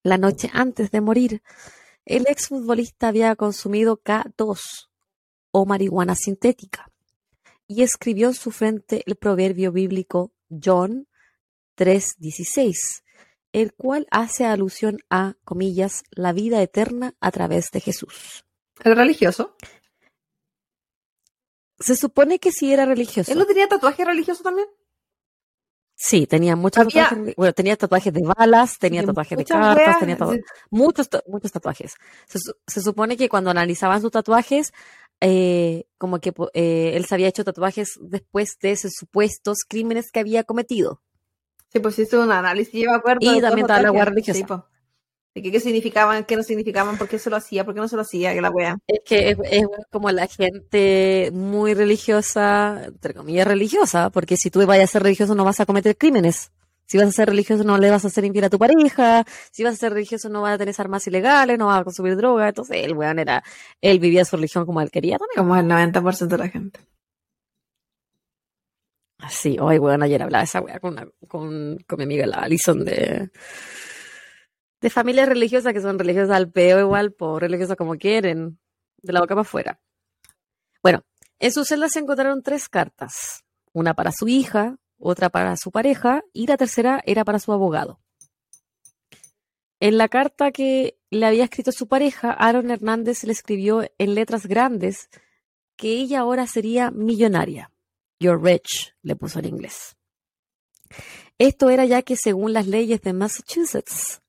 La noche antes de morir, el exfutbolista había consumido K2 o marihuana sintética y escribió en su frente el proverbio bíblico John 3:16, el cual hace alusión a, comillas, la vida eterna a través de Jesús. ¿El religioso? Se supone que sí era religioso. ¿Él no tenía tatuaje religioso también? Sí, tenía muchos tatuajes. Bueno, tenía tatuajes de balas, tenía tatuajes de cartas, tenía muchos, muchos tatuajes. Se, supone que cuando analizaban sus tatuajes, eh, como que eh, él se había hecho tatuajes después de esos supuestos crímenes que había cometido. Sí, pues hizo un análisis, yo me acuerdo. Y también estaba la guardia religiosa. Sí, pues. De qué, significaban, qué no significaban, por qué se lo hacía, por qué no se lo hacía, que la wea. Es que es, como la gente muy religiosa, entre comillas religiosa, porque si tú vayas a ser religioso no vas a cometer crímenes. Si vas a ser religioso no le vas a hacer infiel a tu pareja, si vas a ser religioso no vas a tener armas ilegales, no vas a consumir droga, entonces el weón era, él vivía su religión como él quería también. Como el 90% de la gente. Sí, hoy, weón, ayer hablaba esa weá con, con, con mi amiga la Alison de, de familias religiosas que son religiosas al peo igual, por religiosas como quieren, de la boca para afuera. Bueno, en su celda se encontraron tres cartas, una para su hija, otra para su pareja y la tercera era para su abogado. En la carta que le había escrito su pareja, Aaron Hernández le escribió en letras grandes que ella ahora sería millonaria. You're rich, le puso en inglés. Esto era ya que según las leyes de Massachusetts,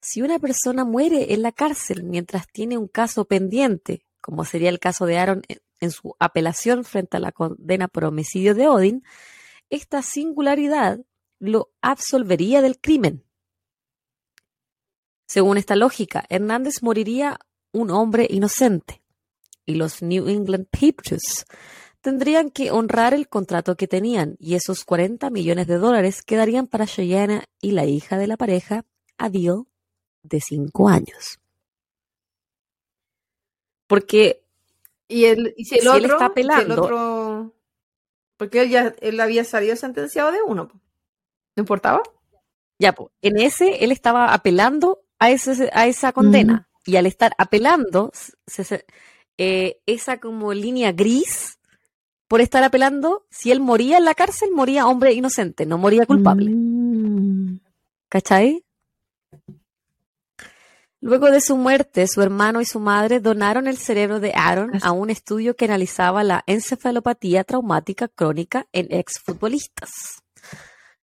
si una persona muere en la cárcel mientras tiene un caso pendiente, como sería el caso de Aaron en su apelación frente a la condena por homicidio de Odin, esta singularidad lo absolvería del crimen. Según esta lógica, Hernández moriría un hombre inocente y los New England Patriots tendrían que honrar el contrato que tenían y esos 40 millones de dólares quedarían para Cheyenne y la hija de la pareja, Adil, de 5 años. Porque y él, y si el otro, está apelando, porque él ya él había salido sentenciado de uno, ¿no importaba? Ya, pues, en ese él estaba apelando a, ese, a esa condena. Y al estar apelando, eh, esa como línea gris por estar apelando, si él moría en la cárcel, moría hombre inocente, no moría culpable. Mm. ¿Cachai? Luego de su muerte, su hermano y su madre donaron el cerebro de Aaron a un estudio que analizaba la encefalopatía traumática crónica en exfutbolistas.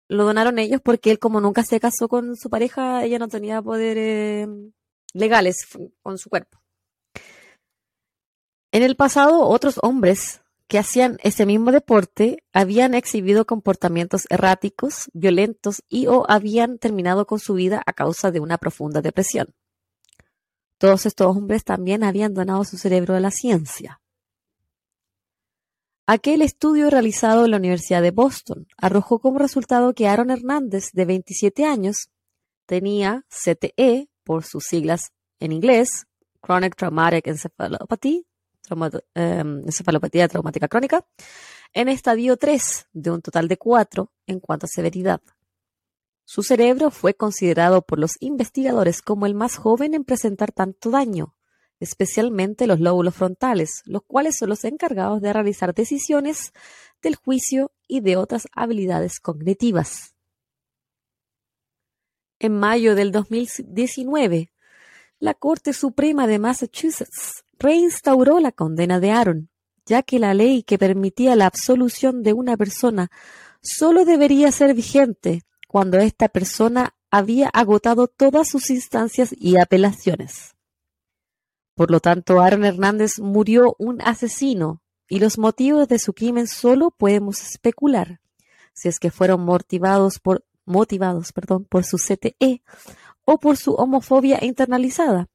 Lo donaron ellos porque él, como nunca se casó con su pareja, ella no tenía poderes legales con su cuerpo. En el pasado, otros hombres que hacían ese mismo deporte habían exhibido comportamientos erráticos, violentos y o habían terminado con su vida a causa de una profunda depresión. Todos estos hombres también habían donado su cerebro a la ciencia. Aquel estudio realizado en la Universidad de Boston arrojó como resultado que Aaron Hernández, de 27 años, tenía CTE, por sus siglas en inglés, Chronic Traumatic Encephalopathy, Em, encefalopatía traumática crónica, en estadio 3 de un total de 4 en cuanto a severidad. Su cerebro fue considerado por los investigadores como el más joven en presentar tanto daño, especialmente los lóbulos frontales, los cuales son los encargados de realizar decisiones del juicio y de otras habilidades cognitivas. En mayo del 2019, la Corte Suprema de Massachusetts reinstauró la condena de Aaron, ya que la ley que permitía la absolución de una persona solo debería ser vigente cuando esta persona había agotado todas sus instancias y apelaciones. Por lo tanto, Aaron Hernández murió un asesino y los motivos de su crimen solo podemos especular. si es que fueron motivados por, motivados, por su CTE o por su homofobia internalizada,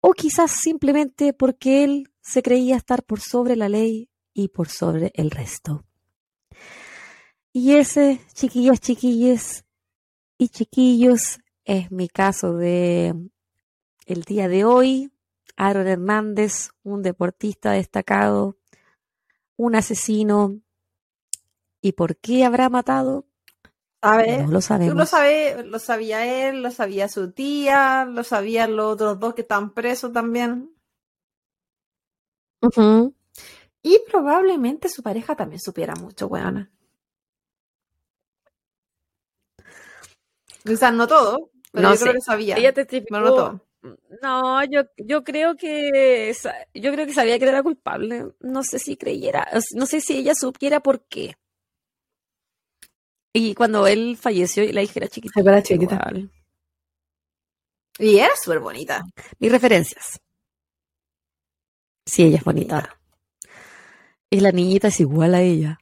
o quizás simplemente porque él se creía estar por sobre la ley y por sobre el resto. Y ese, chiquillos, chiquilles y chiquillos, es mi caso de el día de hoy. Aaron Hernández, un deportista destacado, un asesino. ¿Y por qué habrá matado? ¿Sabes? No lo sabemos. Tú lo, sabes, lo sabía él, lo sabía su tía, lo sabían los otros dos que están presos también. Y probablemente su pareja también supiera mucho, weona. O sea, no todo, pero No yo creo sé. que sabía. Ella testificó. No todo. No, yo, yo creo que yo creo que sabía que era culpable. No sé si creyera, no sé si ella supiera por qué. Y cuando él falleció, la hija era chiquita. Era chiquita. igual. Y era súper bonita. Mis referencias. Sí, ella es bonita. Y la niñita es igual a ella.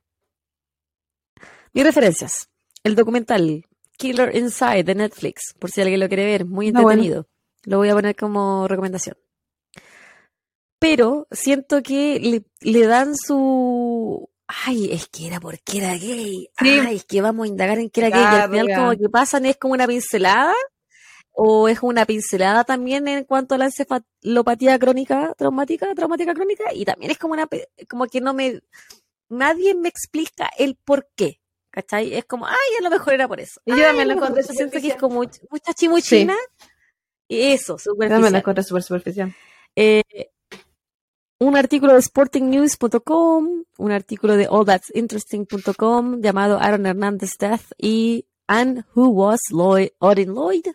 Mis referencias. El documental Killer Inside de Netflix, por si alguien lo quiere ver, muy bueno. entretenido. Lo voy a poner como recomendación. Pero siento que le, le dan su... Ay, es que era porque era gay. Sí. Ay, es que vamos a indagar en que era gay. Y al final como que pasan es como una pincelada o es una pincelada también en cuanto a la encefalopatía crónica traumática, traumática crónica, y también es como una, como que no me, nadie me explica el por qué, ¿cachai? Es como, ay, a lo mejor era por eso. Y yo también lo lo encontré Siento que es superficial. como much- mucha chimuchina, y eso, También la superficial. encontré súper superficial. Eh, un artículo de sportingnews.com, un artículo de allthat'sinteresting.com llamado Aaron Hernández Death y And Who Was Lloyd, Odin Lloyd,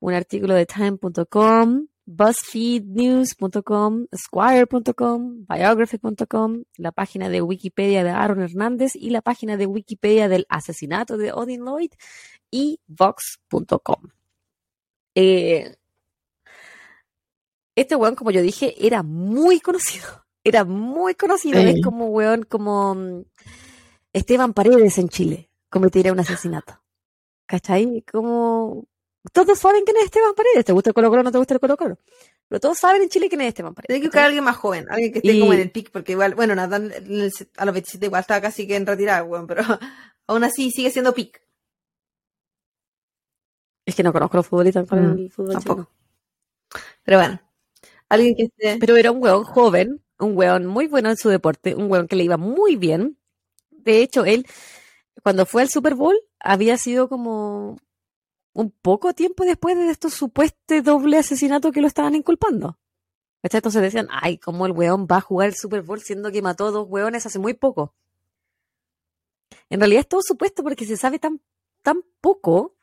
un artículo de time.com, buzzfeednews.com, squire.com, biography.com, la página de Wikipedia de Aaron Hernández y la página de Wikipedia del asesinato de Odin Lloyd y vox.com. Eh, este weón, como yo dije, era muy conocido. (laughs) Era muy conocido. Sí. Es como weón, como mm, Esteban Paredes en Chile cometiera un asesinato. ¿Cachai? Como todos saben quién es Esteban Paredes. ¿Te gusta el Colo Colo o no te gusta el Colo Colo? Pero todos saben en Chile quién es Esteban Paredes. Tiene que buscar a alguien más joven, alguien que esté Y- como en el pic, porque igual, bueno, Nathan el- a los 27 igual estaba casi que en retirada, weón, pero (laughs) aún así sigue siendo pic. Es que no conozco los futbolistas con Mm, el fútbol tampoco. Pero bueno, alguien que esté... Pero era un weón joven, un weón muy bueno en su deporte, un weón que le iba muy bien. De hecho, él, cuando fue al Super Bowl, había sido como un poco tiempo después de estos supuestos doble asesinato que lo estaban inculpando. Entonces decían, ay, ¿cómo el weón va a jugar el Super Bowl siendo que mató dos weones hace muy poco? En realidad es todo supuesto porque se sabe tan, tan poco.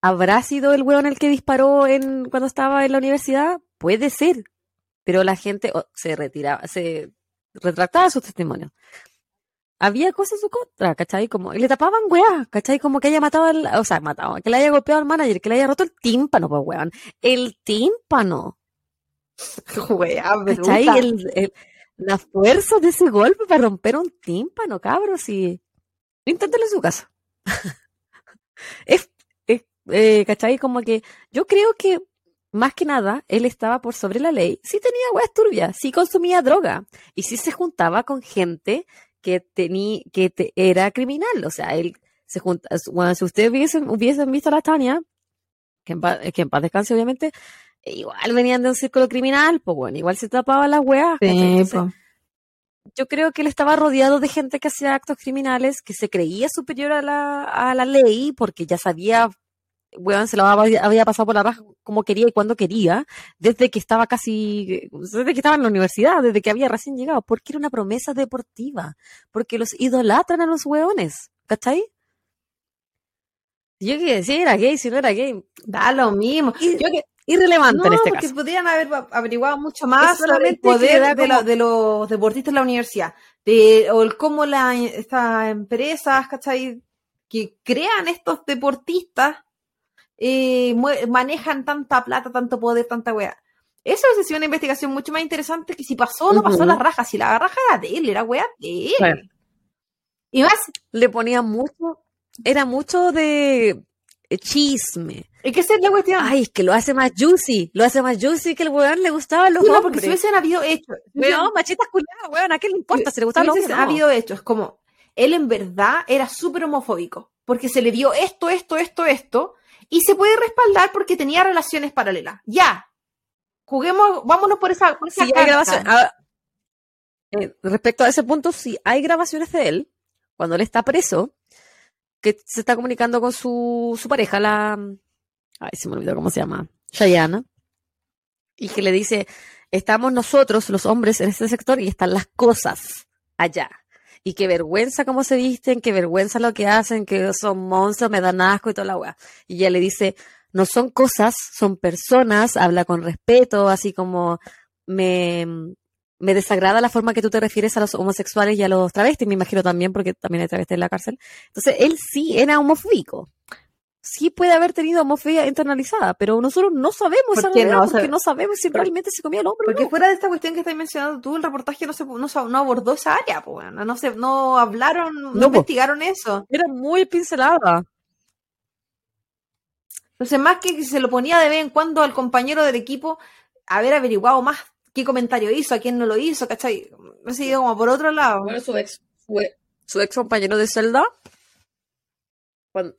¿Habrá sido el weón el que disparó en, cuando estaba en la universidad? Puede ser, pero la gente oh, se retiraba, se retractaba sus testimonios. Había cosas en su contra, ¿cachai? Como, y le tapaban weá, ¿cachai? Como que haya matado al, o sea, matado, que le haya golpeado al manager, que le haya roto el tímpano, pues weón. El tímpano, (laughs) Weá, ¿cachai? El, el- la fuerza de ese golpe para romper un tímpano, cabros, y inténtalo en su casa. (laughs) es, es, eh, ¿cachai? Como que yo creo que más que nada, él estaba por sobre la ley. Sí tenía weas turbias, sí consumía droga y sí se juntaba con gente que tenía, que te- era criminal. O sea, él se junta, bueno, si ustedes hubiesen, hubiesen visto a la Tania, que en, paz, que en paz descanse obviamente, igual venían de un círculo criminal, pues bueno, igual se tapaba las. ¿cachai? Sí, Entonces, po. yo creo que él estaba rodeado de gente que hacía actos criminales, que se creía superior a la, a la ley, porque ya sabía, weón, se lo había, pasado por la raja como quería y cuando quería, desde que estaba casi, desde que estaba en la universidad, desde que había recién llegado, porque era una promesa deportiva, porque los idolatran a los weones, ¿cachai? Yo que si era gay, si no era gay, Da lo mismo. Y- Yo que, irrelevante no, en este porque caso. podrían haber averiguado mucho más sobre el poder de, como- de los deportistas en la universidad. De, o el cómo la, estas empresas, ¿cachai? Que crean estos deportistas, eh, manejan tanta plata, tanto poder, tanta weá. Eso hubiese sido una investigación mucho más interesante que si pasó o no pasó Ujú. la raja. Si la raja era de él, era weá de él. Y más, Le ponía mucho, era mucho de eh, chisme. es que esa es la cuestión. Ay, es que lo hace más juicy, lo hace más juicy que el weón le gustaba a los Sí, no, porque hombres. si hubiesen habido hechos, Weón, machitas culiadas, weón, ¿a qué le importa si le gustaba a los hombres? No. habido hechos, como él en verdad era súper homofóbico, porque se le dio esto, esto, esto, esto, y se puede respaldar porque tenía relaciones paralelas. Ya, juguemos, vámonos por esa, por esa Sí, hay carta. grabaciones. Ah, eh, respecto a ese punto, sí hay grabaciones de él, cuando él está preso, que se está comunicando con su, su pareja, la. Ay, se me olvidó cómo se llama. Shayana. Y que le dice: Estamos nosotros, los hombres, en este sector y están las cosas allá. Y qué vergüenza cómo se visten, qué vergüenza lo que hacen, que son monstruos, me dan asco y toda la weá. Y ella le dice: No son cosas, son personas, habla con respeto, así como me, me desagrada la forma que tú te refieres a los homosexuales y a los travestis, me imagino también, porque también hay travestis en la cárcel. Entonces, él sí era homofóbico. Sí puede haber tenido homofobia internalizada, pero nosotros no sabemos ¿Por esa realidad no porque no sabemos si realmente se comía el hombre o Porque no. fuera de esta cuestión que estás mencionando tú, el reportaje no se no, se- no abordó esa área, pues, bueno, no se, no hablaron, no, No, po. investigaron eso. Era muy pincelada. Entonces, más que se lo ponía de vez en cuando al compañero del equipo, haber averiguado más qué comentario hizo, a quién no lo hizo, ¿cachai? Así como por otro lado. Bueno, su ex, fue su ex compañero de celda.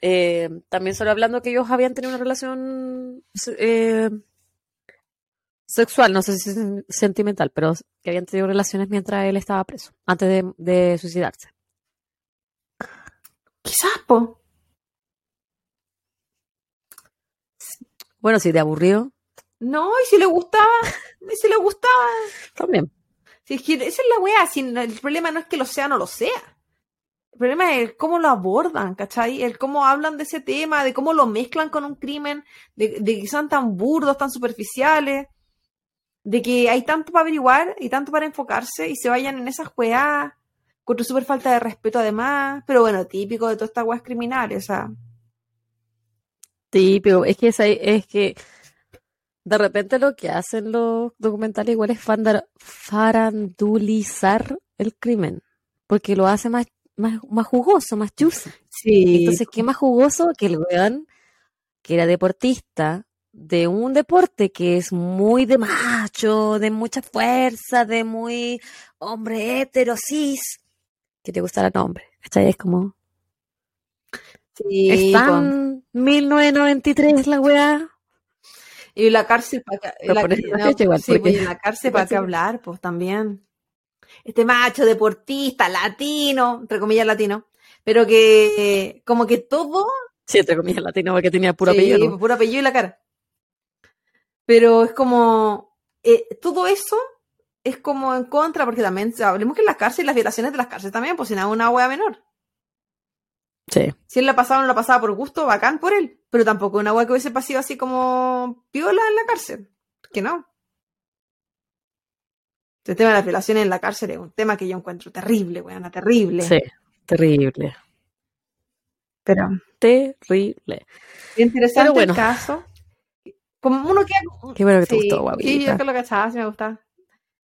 Eh, también solo hablando que ellos habían tenido una relación eh, sexual, no sé si sen- sentimental, pero que habían tenido relaciones mientras él estaba preso, antes de, de suicidarse. Quizás, po. Bueno, si de aburrido, No, y si le gustaba, y si le gustaba. (laughs) también. Si es que esa es la weá, si el problema no es que lo sea o no lo sea. El problema es cómo lo abordan, ¿cachai? El cómo hablan de ese tema, de cómo lo mezclan con un crimen, de, que son tan burdos, tan superficiales, de que hay tanto para averiguar y tanto para enfocarse y se vayan en esas weás, con súper falta de respeto además, pero bueno, típico de todas estas weas criminales, o sea, Sí, pero es que es, es que de repente lo que hacen los documentales igual es farandulizar el crimen, porque lo hace más, más, más jugoso, más juicy. sí, Entonces, ¿qué más jugoso que el weón que era deportista de un deporte que es muy de macho, de mucha fuerza, de muy hombre hetero, cis, que te gustará el nombre? ¿Cachai? Es como, sí, es po. tan 1993 la weá. Y la cárcel para no, igual, sí, pues, la cárcel para (laughs) hablar, pues también. Este macho deportista, latino, entre comillas latino, pero que eh, como que todo, Sí, entre comillas latino, porque tenía puro sí, apellido. ¿no? puro apellido y la cara. Pero es como, eh, todo eso es como en contra, porque también, hablemos que en las cárceles, las violaciones de las cárceles también, pues si nada, una wea menor. Sí. Si él la pasaba o no la pasaba por gusto, bacán por él, pero tampoco una wea que hubiese pasado así como piola en la cárcel. Que no. El tema de las violaciones en la cárcel es un tema que yo encuentro terrible, weona, terrible. Sí, terrible. Pero Terrible. interesante Pero bueno. el caso. Como uno queda Qué bueno que te Sí, gustó, Sí, guavita. yo que lo cachaba, sí me gustaba.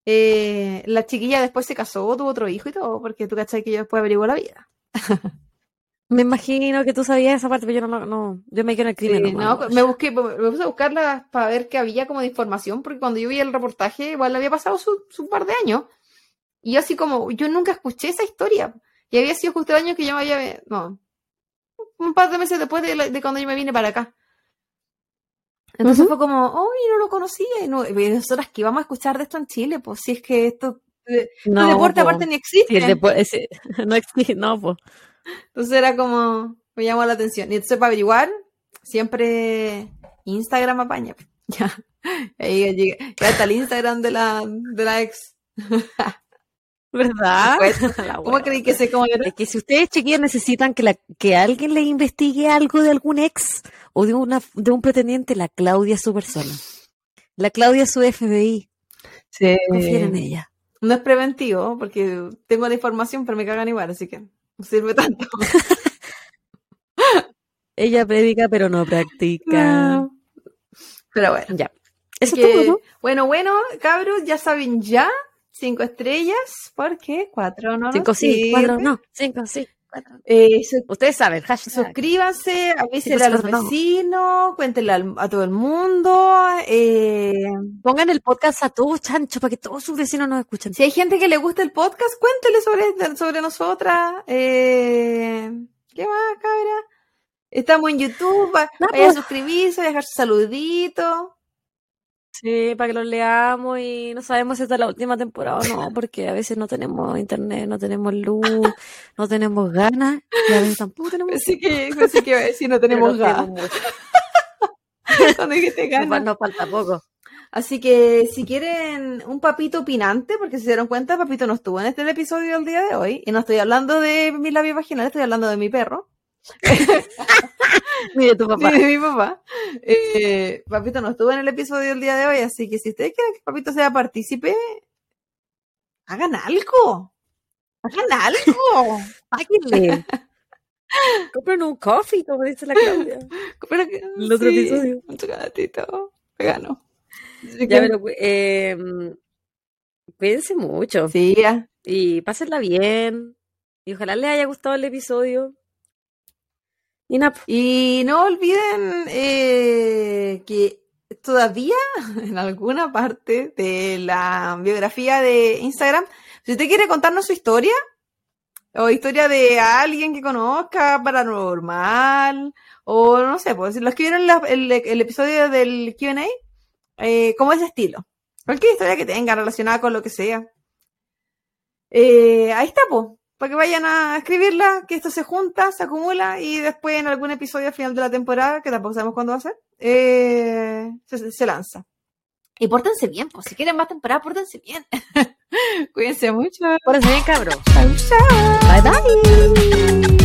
Eh, la chiquilla después se casó, tuvo otro hijo y todo, porque tú cachai que yo después averiguó la vida. (laughs) Me imagino que tú sabías esa parte, pero yo no, no, yo me quedo en el crimen. Sí, no, me busqué, me puse a buscarla para ver qué había como de información, porque cuando yo vi el reportaje, igual había pasado su, su par de años. Y yo así como, yo nunca escuché esa historia. Y había sido justo el año que yo me había, no, un par de meses después de, la- de cuando yo me vine para acá. Entonces fue como, oh, y no lo conocía. Y, no, y nosotras que íbamos a escuchar de esto en Chile, pues si es que esto, eh, No, deporte po. aparte ni existe. el depo- (laughs) ese- no existe, no, pues. Entonces era como, me llamó la atención. Y entonces para averiguar, siempre Instagram apaña. (laughs) Ya. Ahí llega, ya está el Instagram de la, de la ex. (laughs) ¿Verdad? (laughs) Pues, ¿Cómo creí que se como Es que si ustedes, chiquillos, necesitan que, la, que alguien les investigue algo de algún ex o de, una, de un pretendiente, la Claudia es su persona. La Claudia es su FBI. Sí. Confíen en ella. No es preventivo, porque tengo la información, pero me cagan igual, así que no sirve tanto. (laughs) Ella predica, pero no practica. Pero bueno. Ya. Eso que- es todo, ¿no? Bueno, bueno, cabros, ya saben ya. Cinco estrellas, ¿por qué? Cuatro, ¿no? Cinco sí, cuatro no, cinco sí. Eh, su- Ustedes saben, hashtag. suscríbanse, pues, avísenle a los no. vecinos, cuéntenle al- a todo el mundo. eh, Pongan el podcast a todos, chancho, para que todos sus vecinos nos escuchen. si hay gente que le gusta el podcast, cuéntele sobre, sobre nosotras. Eh, ¿Qué más, cabra? Estamos en YouTube, va- No, vaya a pues. suscribirse, a dejar su saludito. Sí, para que los leamos y no sabemos si esta es la última temporada o no, (laughs) porque a veces no tenemos internet, no tenemos luz, no tenemos ganas y a veces tampoco tenemos Así que, así que si no pero tenemos nos ganas. (laughs) Cuando dijiste Nos ganas. fal- Nos falta poco. Así que si quieren un papito opinante, porque si se dieron cuenta, papito no estuvo en este episodio del día de hoy, y no estoy hablando de mi labio vaginal, estoy hablando de mi perro, (laughs) Mire tu papá. de mi papá. Eh, papito no estuvo en el episodio del día de hoy, así que si ustedes quieren que papito sea partícipe, hagan algo. Hagan algo. (laughs) Páguenle. Compren un coffee, como dice la Claudia. (laughs) Que- El otro sí, episodio. Un chocolatito vegano. Ya, que- pero eh, cuídense mucho Sí, ya. y pásenla bien. Y ojalá les haya gustado el episodio. Y no olviden eh, que todavía (laughs) en alguna parte de la biografía de Instagram, si usted quiere contarnos su historia o historia de alguien que conozca, paranormal, o no sé, pues si lo escribieron en la- el, el episodio del QA, eh, como ese estilo. Cualquier historia que tenga relacionada con lo que sea. Eh, ahí está, pues. Para que vayan a escribirla, que esto se junta, se acumula y después en algún episodio al final de la temporada, que tampoco sabemos cuándo va a ser, eh, se, se lanza. Y pórtense bien, pues si quieren más temporada, pórtense bien. (laughs) Cuídense mucho. por eso bien cabrón. Chau, chau. Bye bye.